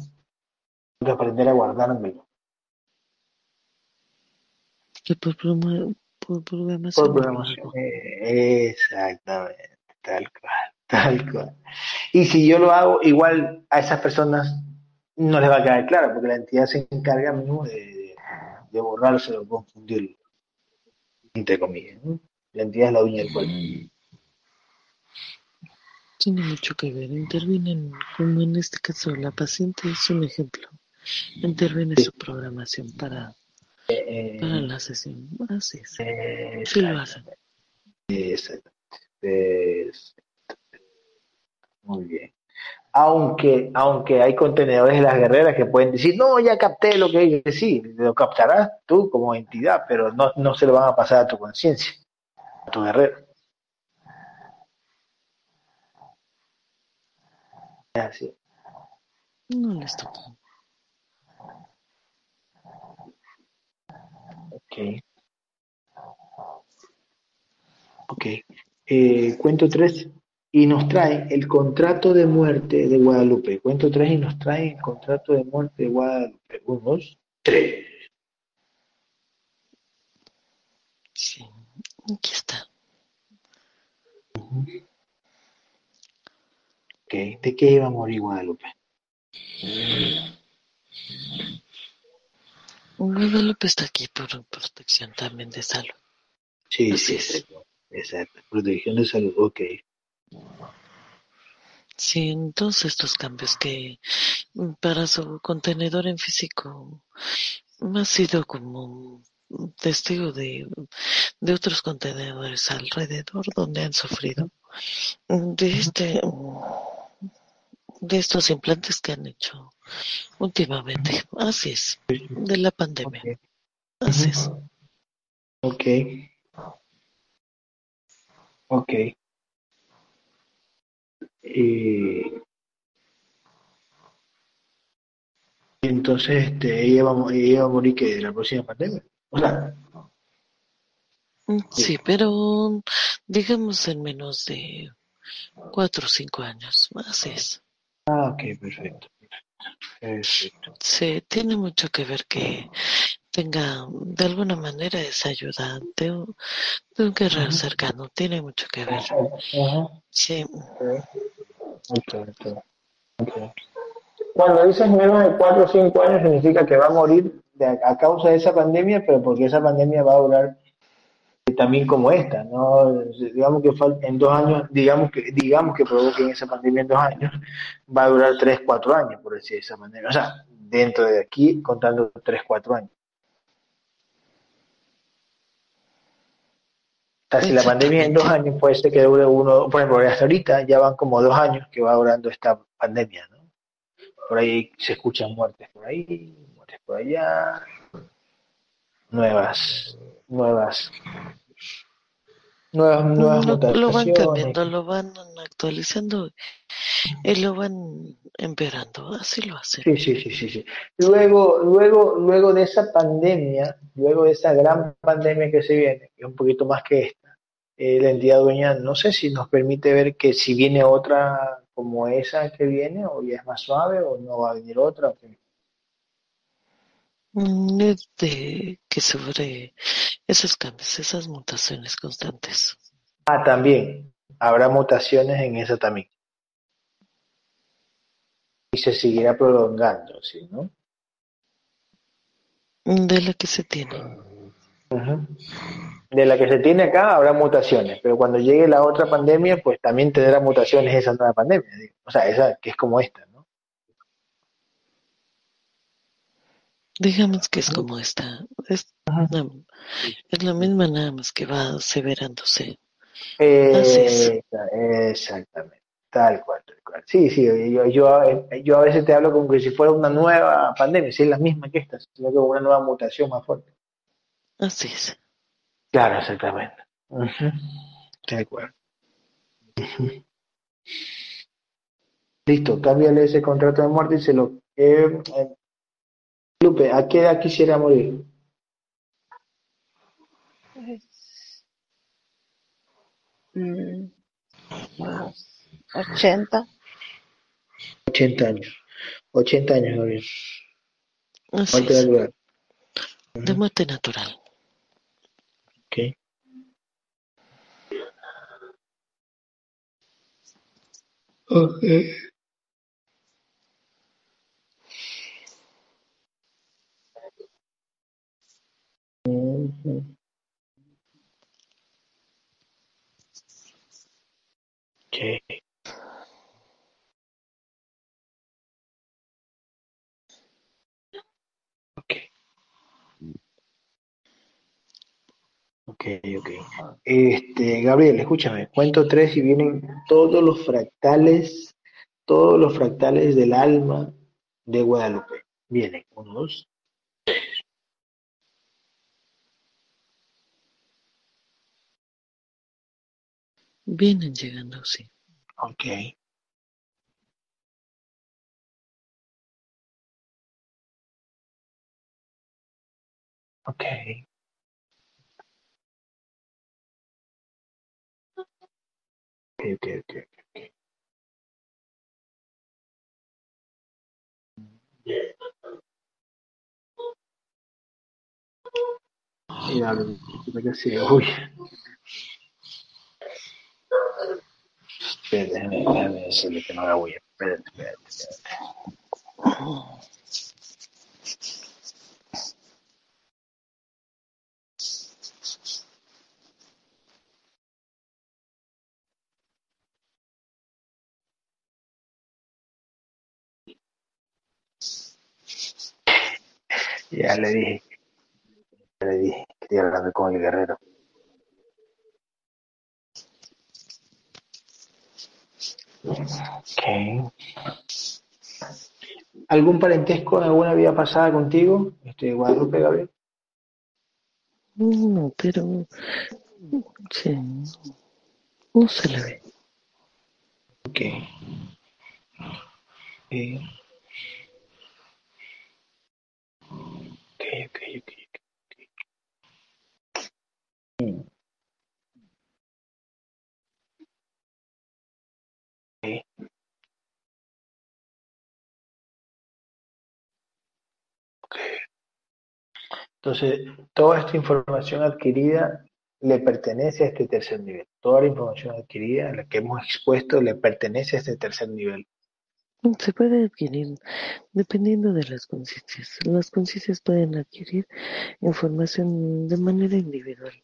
Tengo que aprender a guardármelo. Que por, por programación. Por programación. Eh, Exactamente. Tal cual. *laughs* Tal cual. Y si yo lo hago, igual a esas personas no les va a quedar claro, porque la entidad se encarga mismo de, de, de borrárselo, confundirlo. Entre comillas. ¿no? La entidad es la uña del cuerpo. Tiene mucho que ver. Intervienen, como en este caso la paciente es un ejemplo. Interviene su programación para, Eh, para la sesión. Así es. eh, Sí lo hacen. Perfecto. Muy bien. Aunque, aunque hay contenedores de las guerreras que pueden decir, no, ya capté lo que que decir, lo captarás tú como entidad, pero no, no se lo van a pasar a tu conciencia, a tu guerrero. Así. No les toca. Ok. Ok. Eh, cuento tres y nos trae el contrato de muerte de Guadalupe. Cuento tres y nos trae el contrato de muerte de Guadalupe. Uno, dos, tres. Sí. Aquí está. Ok. ¿De qué iba a morir Guadalupe? Guadalupe está aquí por protección también de salud. Sí, Así sí, es. exacto. Exacto. Protección de salud. Ok. Sí, en todos estos cambios que mm, para su contenedor en físico ha sido como testigo de, de otros contenedores alrededor donde han sufrido mm, de este mm, de estos implantes que han hecho últimamente. Así es, de la pandemia. Así es. Ok. Ok. Y entonces este, ella, va, ella va a morir que la próxima pandemia. O sea, Mm, Sí, pero digamos en menos de cuatro o cinco años, así es. ah, ok, perfecto. Perfecto. Sí, tiene mucho que ver que tenga de alguna manera esa ayuda de un, de un guerrero cercano, tiene mucho que ver. Sí. Cuando dices menos de 4 o 5 años significa que va a morir de- a causa de esa pandemia, pero porque esa pandemia va a durar también como esta, ¿no? Digamos que en dos años, digamos que digamos que provoquen esa pandemia en dos años, va a durar 3, 4 años, por decir de esa manera. O sea, dentro de aquí, contando 3, 4 años. O sea, si la pandemia en dos años puede ser que dure uno, por ejemplo, hasta ahorita ya van como dos años que va durando esta pandemia, ¿no? Por ahí se escuchan muertes por ahí, muertes por allá, nuevas, nuevas, nuevas, nuevas lo, lo van cambiando, lo van actualizando y lo van empeorando, así lo hacen. Sí, sí, sí, sí, sí. Luego, luego, luego de esa pandemia, luego de esa gran pandemia que se viene, que es un poquito más que esta, eh, la entidad dueña, no sé si nos permite ver que si viene otra como esa que viene, o ya es más suave, o no va a venir otra. o. Mm, de que sobre esos cambios, esas mutaciones constantes. Ah, también, habrá mutaciones en esa también. Y se seguirá prolongando, ¿sí, no? Mm, De la que se tiene. De la que se tiene acá habrá mutaciones, pero cuando llegue la otra pandemia, pues también tendrá mutaciones esa nueva pandemia. O sea, esa que es como esta, ¿no? Digamos que es como esta. Es, la misma nada más que va aseverándose. Esa- exactamente, tal cual, tal cual. Sí, sí, yo, yo, yo a veces te hablo como que si fuera una nueva pandemia, si es la misma que esta, sino que una nueva mutación más fuerte. Así es. Claro, exactamente. Ujú, Tal cual. Listo, cámbiale ese contrato de muerte y se lo... eh, eh, Lupe, ¿a qué edad quisiera morir? Pues, mm, unos 80. 80 años. 80 años, Gabriel. Así Muerte es. natural. De muerte natural. Ok. Ok. Ujú. Ok. Ok. Ok, ok. Este, Gabriel, escúchame, cuento tres y vienen todos los fractales, todos los fractales del alma de Guadalupe. Vienen, uno, dos. Vienen llegando, sí. Ok. Ok. Ok, ok, ok. ok. Ya, disculpa que sí, uy. Espérate, déjame, decirle que no haga bulla. Espérate, espérate, espérate. Ya le dije, ya le dije que estoy hablando con el guerrero. Ok. ¿Algún parentesco en alguna vida pasada contigo, este, Guadalupe Gabriel? No, pero sí. No se le ve. Ok. Eh. Ok, ok, ok, Entonces, toda esta información adquirida le pertenece a este tercer nivel. Toda la información adquirida, la que hemos expuesto, le pertenece a este tercer nivel. Se puede adquirir dependiendo de las conciencias. Las conciencias pueden adquirir información de manera individual,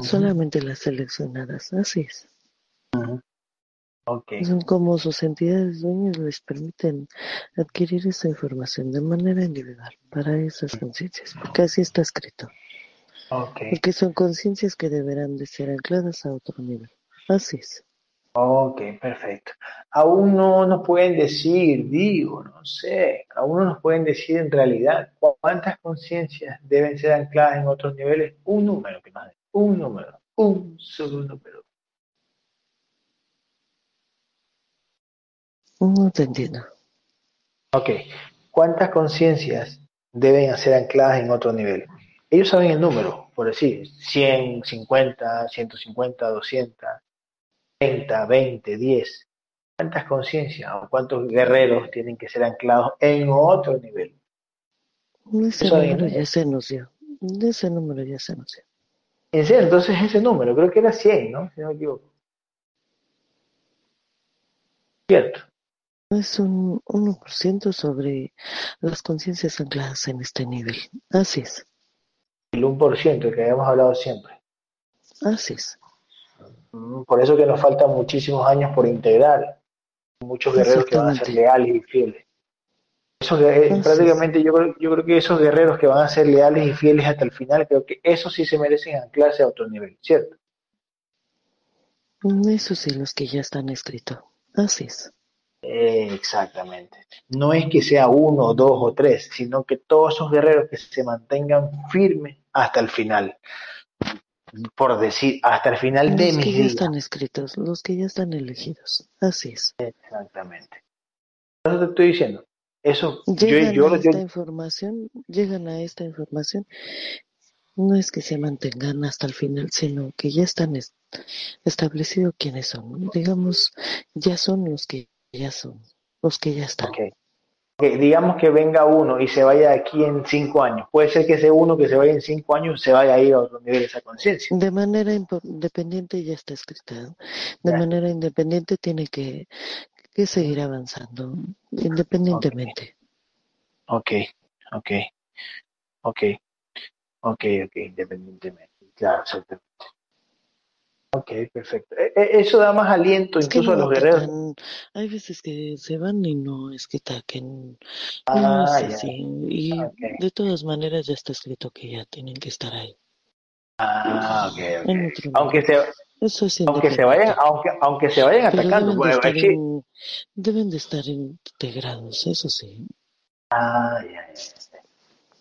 solamente las seleccionadas. Así es. Son como sus entidades dueñas les permiten adquirir esa información de manera individual para esas conciencias, porque así está escrito. Ok. Porque son conciencias que deberán de ser ancladas a otro nivel. Así es. Ok, perfecto. Aún no nos pueden decir, digo, no sé, aún no nos pueden decir en realidad cuántas conciencias deben ser ancladas en otros niveles. Un número, que más, un número, un solo número. No te entiendo. Ok, ¿cuántas conciencias deben ser ancladas en otro nivel? Ellos saben el número, por decir, 100, 50, 150, 200, 30, 20, 10. ¿Cuántas conciencias o cuántos guerreros tienen que ser anclados en otro nivel? Ese Eso número ya se dio. Ese número ya se dio. En serio, entonces ese número, creo que era 100, ¿no? Si no me equivoco. Cierto. Es un 1% sobre las conciencias ancladas en este nivel. Así es. El 1% que habíamos hablado siempre. Así es. Mm, Por eso que nos faltan muchísimos años por integrar. Muchos guerreros que van a ser leales y fieles. Esos, prácticamente yo creo, yo creo que esos guerreros que van a ser leales y fieles hasta el final, creo que esos sí se merecen anclarse a otro nivel, ¿cierto? Eso sí, los que ya están escritos. Así es. Eh, exactamente. No es que sea uno, dos o tres, sino que todos esos guerreros que se mantengan firmes hasta el final. Por decir, hasta el final de Los mis que ya días. están escritos, los que ya están elegidos. Así es. Exactamente. Eso te estoy diciendo. Eso, Llegan yo, a yo- esta información, llegan a esta información, no es que se mantengan hasta el final, sino que ya están es- establecidos quiénes son. Digamos, ya son los que ya son, los que ya están. ok. Ok, digamos que venga uno y se vaya de aquí en cinco años. Puede ser que ese uno que se vaya en cinco años se vaya a ir a otro nivel de esa conciencia. De manera independiente ya está escrita. De Ya. manera independiente tiene que, que seguir avanzando, independientemente. Ok, ok, ok, ok, ok, independientemente. Claro, exactamente. Ok, perfecto. E- e- Eso da más aliento Es que incluso a no los guerreros. atacan. Hay veces que se van y no es que ataquen. No Ah, es ya. así. Y Ok. de todas maneras ya está escrito que ya tienen que estar ahí. Ah, ok, ok. En otro Aunque se, Eso es aunque se vayan, aunque, aunque se vayan Pero atacando, deben de, bueno, estar es que- en- deben de estar integrados, eso sí. Ah, ya, ya, ya.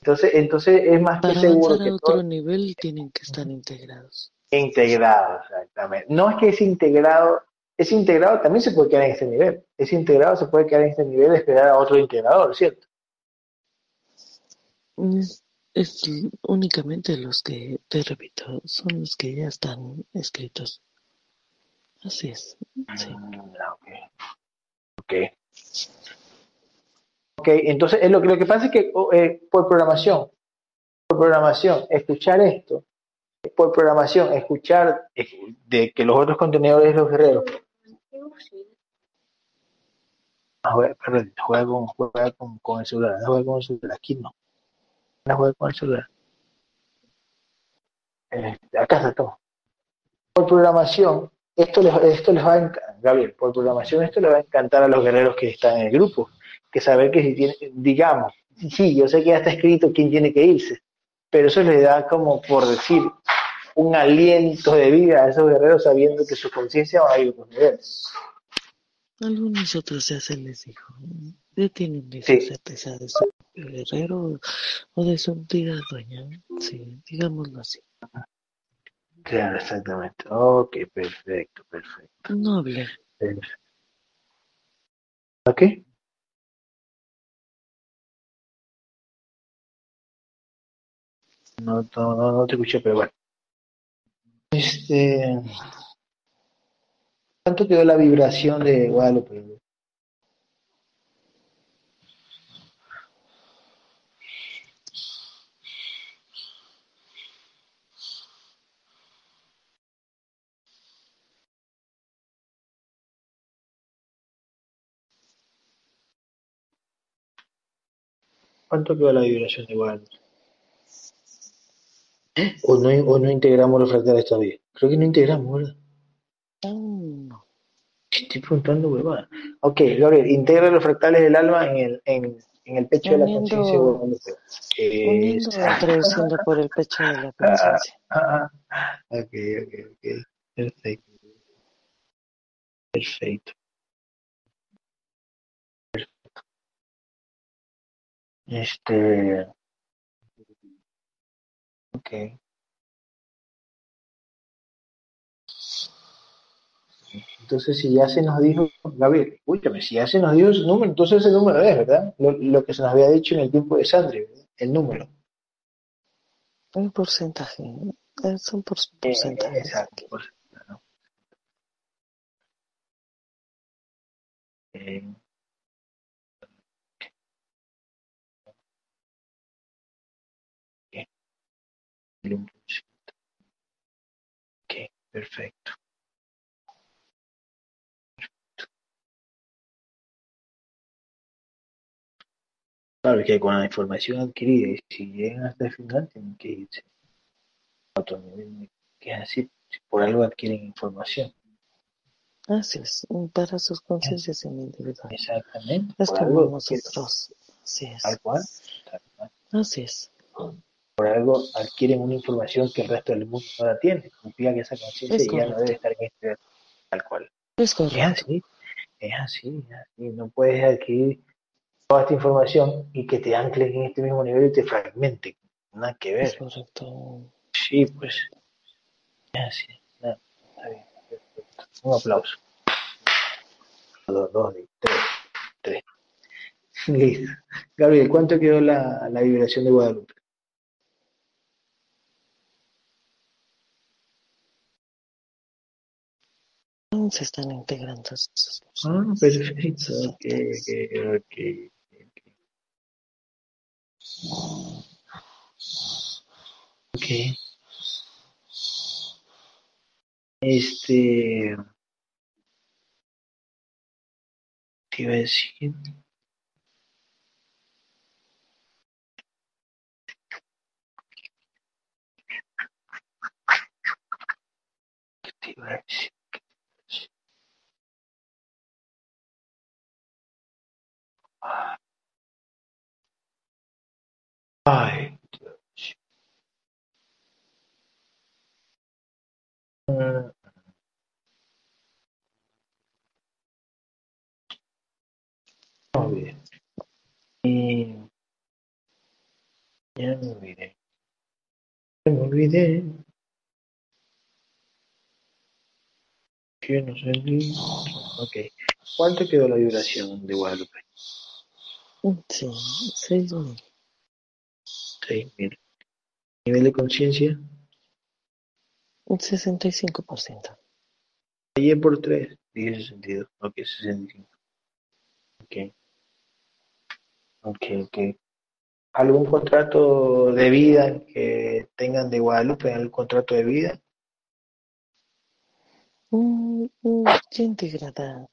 Entonces, entonces es más que Para seguro avanzar que a otro todo nivel tienen que estar integrados. Integrado, exactamente. No es que es integrado, es integrado también se puede quedar en este nivel. Es integrado, se puede quedar en este nivel y esperar a otro integrador, ¿cierto? Es, es únicamente los que, te repito, son los que ya están escritos. Así es. Sí. Mm, ah, ok. Ok. Ok, entonces es lo, que- lo que pasa es que oh, eh, por programación, por programación, escuchar esto, por programación, escuchar de que los otros contenedores los guerreros. Ah, juega, perdón, juega con, juega con, con el celular, no juega con el celular, aquí no. No juega con el celular. Eh, acá está todo. Por programación, esto les, esto les va a encantar, Gabriel, por programación esto les va a encantar a los guerreros que están en el grupo, que saber que si tiene, digamos, sí, yo sé que ya está escrito quién tiene que irse, pero eso les da como por decir un aliento de vida a esos guerreros sabiendo que su conciencia va a ir a otros niveles. Algunos otros se les dijo. Ya tienen esa Sí. certeza de su guerrero o de su entidad dueña. Sí, digámoslo así. Claro, exactamente. Ok, perfecto, perfecto. Noble. perfecto. ¿Ok? No, no, no, no te escuché, pero bueno. Este, ¿cuánto quedó la vibración de Guadalupe? ¿Cuánto quedó la vibración de Guadalupe? ¿O no, o no integramos los fractales todavía? Creo que no integramos, ¿verdad? No. Estoy preguntando, huevada. Ok, Gabriel, integra los fractales del alma en el, en, en el pecho de la conciencia Guadalupe. Uniendo Es- o introduciendo por el pecho de la conciencia. Ah, ah, ok, ok, ok. Perfecto. Perfecto. Este. Entonces, si ya se nos dijo, Gabriel, escúchame, si ya se nos dio ese número, entonces ese número es, ¿verdad? Lo, lo que se nos había dicho en el tiempo de Sandri, ¿verdad? El número. Un porcentaje. eh, Son por Eh, porcentajes. exacto. por- ¿no? Eh, 1%. Ok, perfecto. Claro, es que con la información adquirida, si llegan hasta el final, tienen que irse a otro nivel. Que es así, si por algo adquieren información. Así es. Para sus conciencias individuales. Exactamente. Es como nosotros. Así es. Tal cual, tal cual. Así es. Por algo adquieren una información que el resto del mundo no la tiene. Significa que esa conciencia Es ya no debe estar en este tal cual. Es Es así, es así, es así. No puedes adquirir toda esta información y que te anclen en este mismo nivel y te fragmenten. Nada que Es ver. correcto. Sí, pues. Es así. Nada, está bien. perfecto. Un aplauso. Dos, dos, tres, tres. Listo. Gabriel, ¿cuánto quedó la, la vibración de Guadalupe? Aún se están integrando esas Ah, perfecto. Esos Ok, fractales. ok, ok. Este. Te iba a decir. ¿Qué te iba a decir? Ay, Dios. Olvidé. Y ya me olvidé. Ya me olvidé. Que no sé ni- Ok. ¿Cuánto quedó la vibración de Guadalupe? Sí, seis mil. 6.000. Nivel de conciencia. Un 65%. Ayer por 3. Dije 62. Ok, 65. Ok. Ok, ok. ¿Algún contrato de vida que tengan de Guadalupe? ¿Algún contrato de vida? Mm, Ya integrada.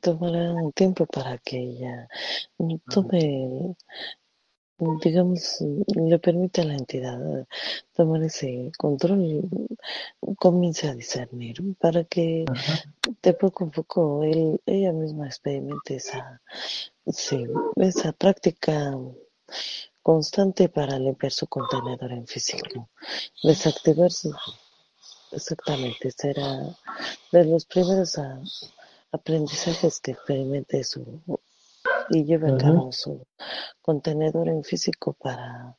Tomará un tiempo para que ella mm, tome, digamos, le permita a la entidad tomar ese control y comience a discernir para que de poco a poco él, ella misma experimente esa, sí, esa práctica constante para limpiar su contenedor en físico. Desactivar su, exactamente, será de los primeros a- aprendizajes que experimente su y lleve a Ujú. cabo su contenedor en físico para,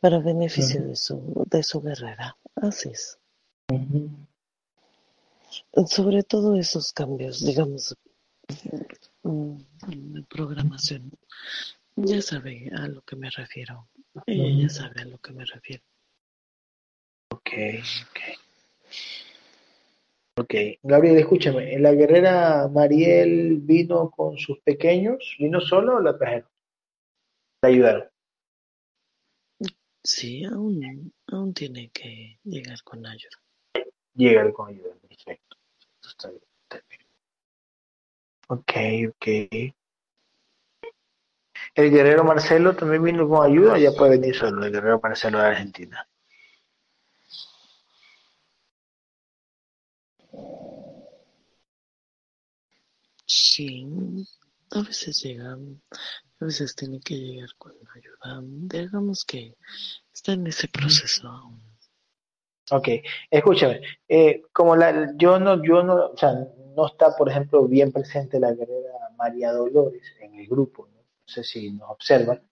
para beneficio de su, de su guerrera. Así es. Sobre todo esos cambios, digamos, mm, de programación. Ya sabe a lo que me refiero. Ella ya sabe a lo que me refiero. Ok, ok. Ok, Gabriel, escúchame, ¿la guerrera Mariel vino con sus pequeños? ¿Vino sola o la trajeron? ¿La ayudaron? Sí, aún, aún tiene que llegar con ayuda. Llegaron con ayuda, perfecto. Está bien, está bien. Ok, ok. ¿El guerrero Marcelo también vino con ayuda o ya puede venir solo? El guerrero Marcelo de Argentina. Sí, a veces llega, a veces tiene que llegar con ayuda. Digamos que está en ese proceso aún. Ok, escúchame, eh, como la, yo no, yo no, o sea, no está, por ejemplo, bien presente la guerrera María Dolores en el grupo, ¿no? No sé si nos observan.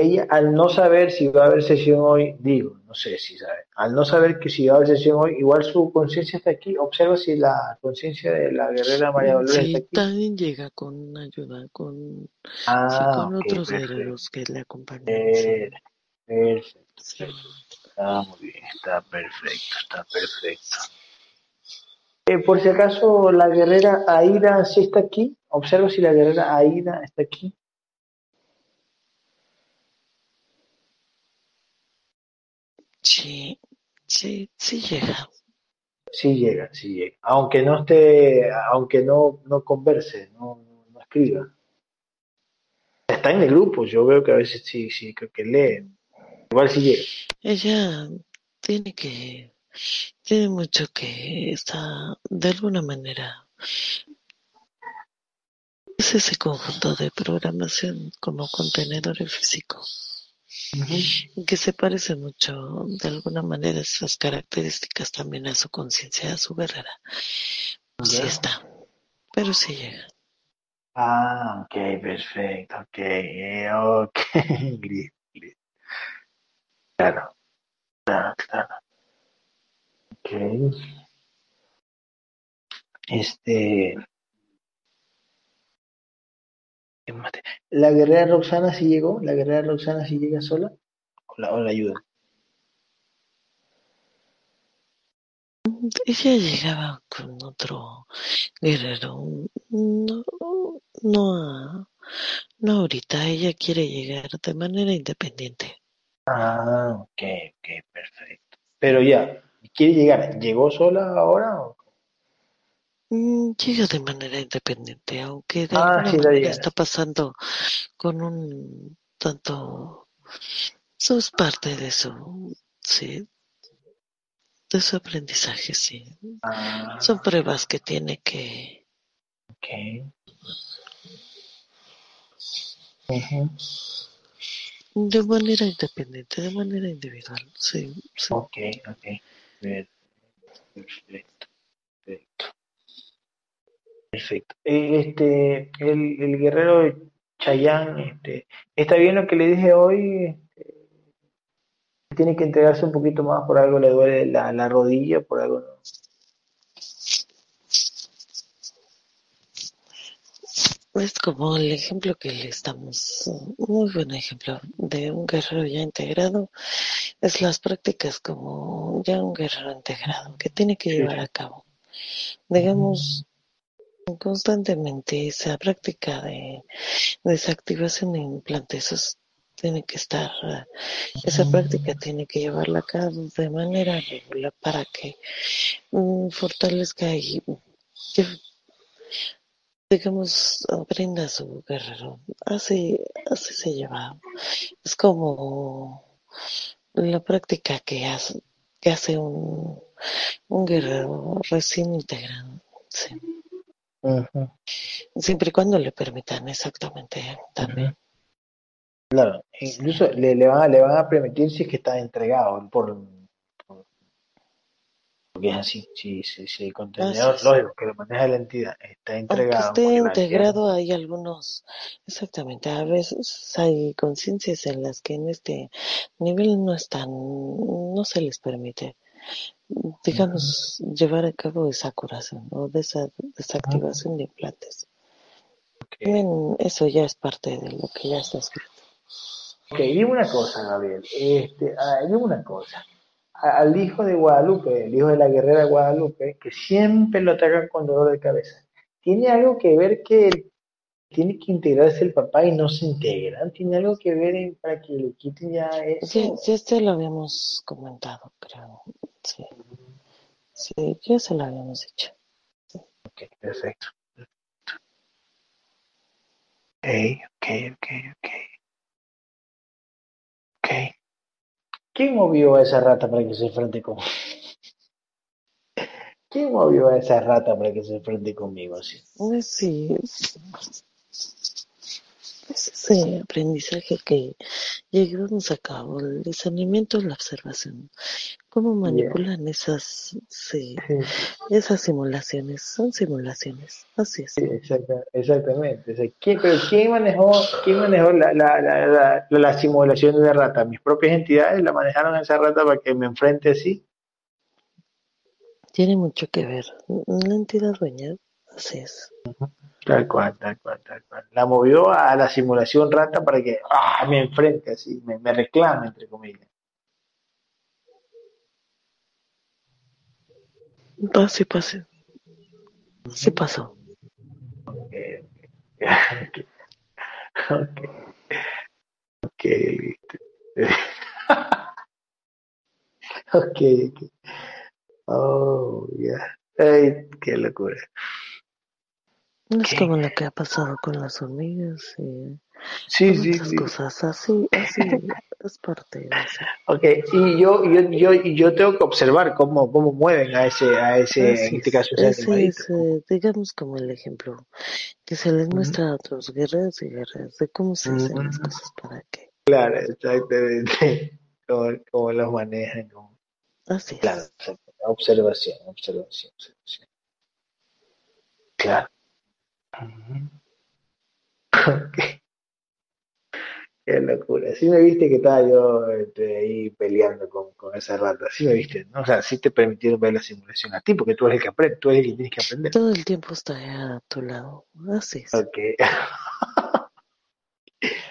Ella, al no saber si va a haber sesión hoy, digo, no sé si sabe, al no saber que si va a haber sesión hoy, igual su conciencia está aquí, observa si la conciencia de la guerrera María Dolores está Sí, aquí. también llega con ayuda, con, sí, Ah, con otros perfecto. guerreros que le acompañan. Perfecto, sí. está muy bien, está perfecto, está perfecto. Eh, por si acaso, la guerrera Aida sí está aquí. Observa si la guerrera Aida está aquí. Sí, sí, sí llega. Sí llega, sí llega. Aunque no esté, aunque no, no converse, no, no, escriba. Está en el grupo, yo veo que a veces sí, sí, creo que lee. Igual sí llega. Ella tiene que, tiene mucho que está, de alguna manera, es ese conjunto de programación como contenedor físico que se parece mucho, de alguna manera, esas características también a su conciencia, a su guerrera. Sí Ya. está, pero sí llega. Ah, ok, perfecto, ok, ok. *laughs* Claro, claro, claro. Ok. Este, ¿qué más te- ¿La guerrera Roxana sí llegó? ¿La guerrera Roxana sí llega sola? ¿O la, o la ayuda? Ella llegaba con otro guerrero, no, no, no ahorita, ella quiere llegar de manera independiente. Ah, ok, ok, perfecto. Pero ya, ¿quiere llegar? ¿Llegó sola ahora? o- Llega de manera independiente, aunque de Ah, alguna sí, la manera está pasando con un tanto, eso es parte de su, sí, de su aprendizaje, sí. Ah, Son pruebas que tiene que, ok. Ujú, de manera independiente, de manera individual, sí, sí. Ok, ok. Perfecto, perfecto, perfecto. Eh, Este, el, el guerrero Chayán, este, ¿está bien lo que le dije hoy? Tiene que entregarse un poquito más, por algo le duele la, la rodilla, por algo no. Es como el ejemplo que le estamos, muy buen ejemplo de un guerrero ya integrado, es las prácticas como ya un guerrero integrado que tiene que llevar a cabo. Digamos, constantemente esa práctica de desactivación de implantes, eso es- tiene que estar, eh, esa práctica tiene que llevarla a cabo de manera regular para que mm, fortalezca y que, digamos, aprenda a su guerrero. Así, así se lleva. Es como la práctica que hace, que hace un, un guerrero recién integrado. Sí. Siempre y cuando le permitan, exactamente, también. Claro, incluso le, le van a, le van a permitir si es que está entregado por, por- porque es así, si, si, si el contenedor, lógico, que lo maneja la entidad está Aunque entregado, esté la entidad integrado, hay algunos, exactamente, a veces hay conciencias en las que en este nivel no están, no se les permite. Digamos, llevar a cabo esa curación o de esa desactivación de implantes. Bien, eso ya es parte de lo que ya está escrito. Ok, dime una cosa, Gabriel. Este, ah, dime una cosa. A- Al hijo de Guadalupe, el hijo de la guerrera Guadalupe, que siempre lo atacan con dolor de cabeza, ¿tiene algo que ver que tiene que integrarse el papá y no se integran? ¿Tiene algo que ver en- para que le quiten ya eso? Sí, sí, este lo habíamos comentado, creo. Sí, sí, ya se lo habíamos dicho. Ok, perfecto. Ok, ok, ok, ok. Ok. ¿Quién movió a esa rata para que se enfrente conmigo? ¿Quién movió a esa rata para que se enfrente conmigo? Eh, Sí, es, es ese aprendizaje que llevamos a cabo, el discernimiento, la observación. ¿Cómo manipulan esas, sí, esas simulaciones? Son simulaciones, así es. Sí, exacta- exactamente. O sea, ¿quién, pero ¿quién manejó, quién manejó la, la, la, la, la simulación de la rata? Mis propias entidades la manejaron a esa rata para que me enfrente así. Tiene mucho que ver. La entidad dueña, así es. Tal cual, tal cual, tal cual. La movió a la simulación rata para que ah, me enfrente así, me, me reclame, entre comillas. Pase, pase. Sí pasó. Ok, ok, *laughs* ok, listo. *laughs* ok, ok. Oh, ya. Ay, qué locura. Es como lo que ha pasado con las hormigas y Sí, con sí, otras sí. cosas. Así, así *laughs* es parte de eso. Ok, y yo, yo, yo, yo tengo que observar cómo, cómo mueven a ese, a ese, Así en este es. caso, ese es, eh, digamos, como el ejemplo que se les muestra a otros guerreros y guerreras de cómo se hacen las Ujú. cosas para que. Claro, exactamente. *laughs* Cómo, cómo los manejan. cómo- Así es. Claro, observación, observación, observación. Claro. Ujú. Ok. *laughs* Qué locura. Sí me viste que estaba yo este, ahí peleando con, con esa rata. Sí me viste, ¿no? O sea, sí te permitieron ver la simulación a ti, porque tú eres el que aprende, tú eres el que tienes que aprender. Todo el tiempo está a tu lado. Así es. Ok. *laughs*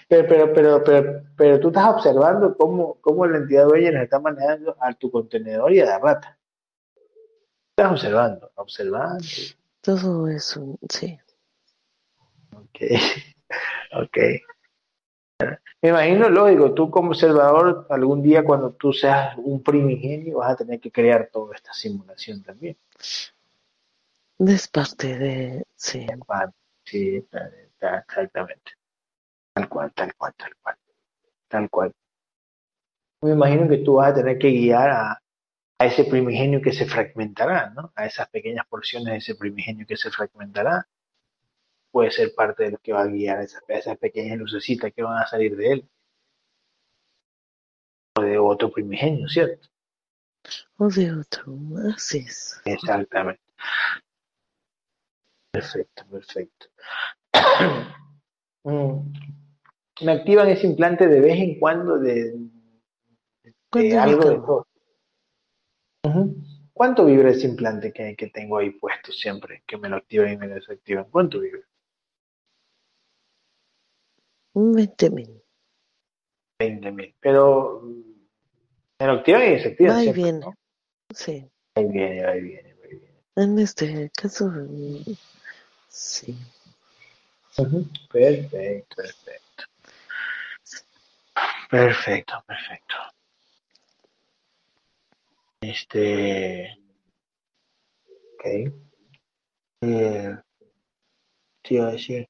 Pero, pero, pero, pero, pero tú estás observando cómo, cómo la entidad dueña nos está manejando a tu contenedor y a la rata. Estás observando, observando. Todo es un. Sí. Ok, *laughs* ok. Me imagino, lógico, tú como observador, algún día cuando tú seas un primigenio vas a tener que crear toda esta simulación también. Es parte de. Sí. Sí, está- está- exactamente. Tal cual, tal cual, tal cual. Tal cual. Me imagino que tú vas a tener que guiar a, a ese primigenio que se fragmentará, ¿no? A esas pequeñas porciones de ese primigenio que se fragmentará. Puede ser parte de lo que va a guiar esas, pequeñas lucecitas que van a salir de él. O de otro primigenio, ¿cierto? O de otro. Así es. Exactamente. Perfecto, perfecto. *coughs* Mm. Me activan ese implante de vez en cuando de, de ¿Cuándo algo de todo. ¿Cuánto vibra ese implante que, que tengo ahí puesto siempre? Que me lo activan y me lo desactivan. ¿Cuánto vibra? Un 20 mil. 20.000. Pero mm, lo activan y Va y siempre, viene. ¿no? Sí. Ahí viene, ahí viene, ahí viene. En este caso, sí. Perfecto, perfecto. Perfecto, perfecto. Este. Ok. Eh, te iba a decir.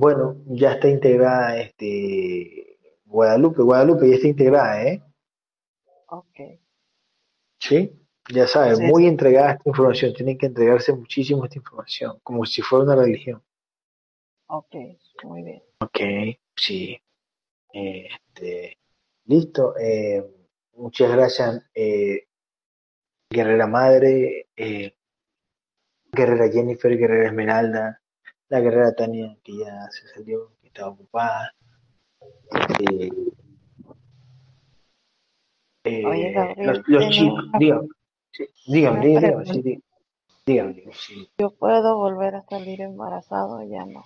Bueno, ya está integrada este Guadalupe. Guadalupe ya está integrada, ¿eh? Ok. Sí. Ya sabes, muy entregada esta información. Tiene que entregarse muchísimo esta información, como si fuera una religión. Ok, muy bien. Ok, sí. Este, listo. Eh, muchas gracias, eh, Guerrera Madre, eh, Guerrera Jennifer, Guerrera Esmeralda, la Guerrera Tania, que ya se salió, que estaba ocupada. Eh, Oye, Gabriel, los, chicos, dígame, dígame, dígame, pregunta. sí, dígame, dígame, dígame, sí. ¿Yo puedo volver a salir embarazado ya no?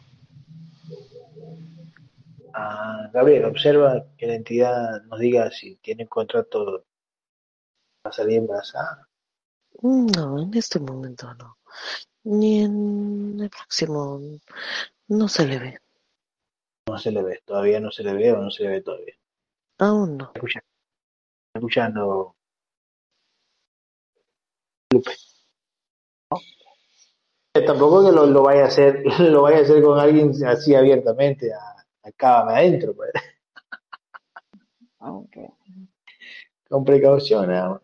Ah, Gabriel, observa que la entidad nos diga si tiene contrato para salir embarazada. No, en este momento no. Ni en el próximo no se le ve. No se le ve, todavía no se le ve o no se le ve todavía. Aún no. Escucha, escuchando Lupe. Eh, Tampoco que lo, lo vaya a hacer, *laughs* lo vaya a hacer con alguien así abiertamente, a, acá adentro, pues. Aunque con precaución, nada más.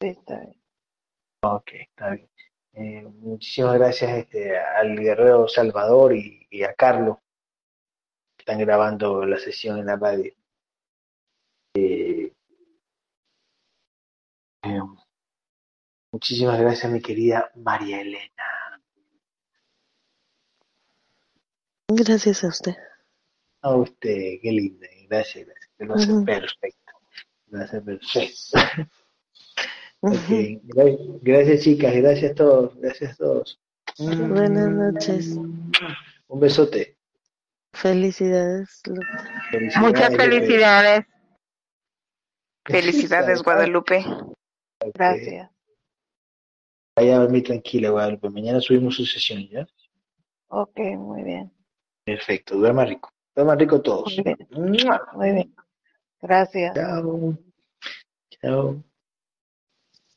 sí está bien. Ok, está bien. Eh, muchísimas gracias este, al guerrero Salvador y, y a Carlos que están grabando la sesión en la radio. Eh, eh, muchísimas gracias, mi querida María Elena. Gracias a usted. A usted, qué linda. Gracias, gracias. Lo hace perfecto. Lo hace perfecto. *laughs* Gracias, chicas. Gracias a todos. Gracias a todos. Buenas noches. Un besote. Felicidades. Felicidades, Muchas Lupe. felicidades. *laughs* Felicidades, Guadalupe. Gracias. Vaya a dormir tranquila, Guadalupe. Mañana subimos su sesión, ¿ya? Ok, muy bien. Perfecto. Duerma rico. Duerma rico todos. Muy bien. Muy bien. Gracias. Chao. Chao.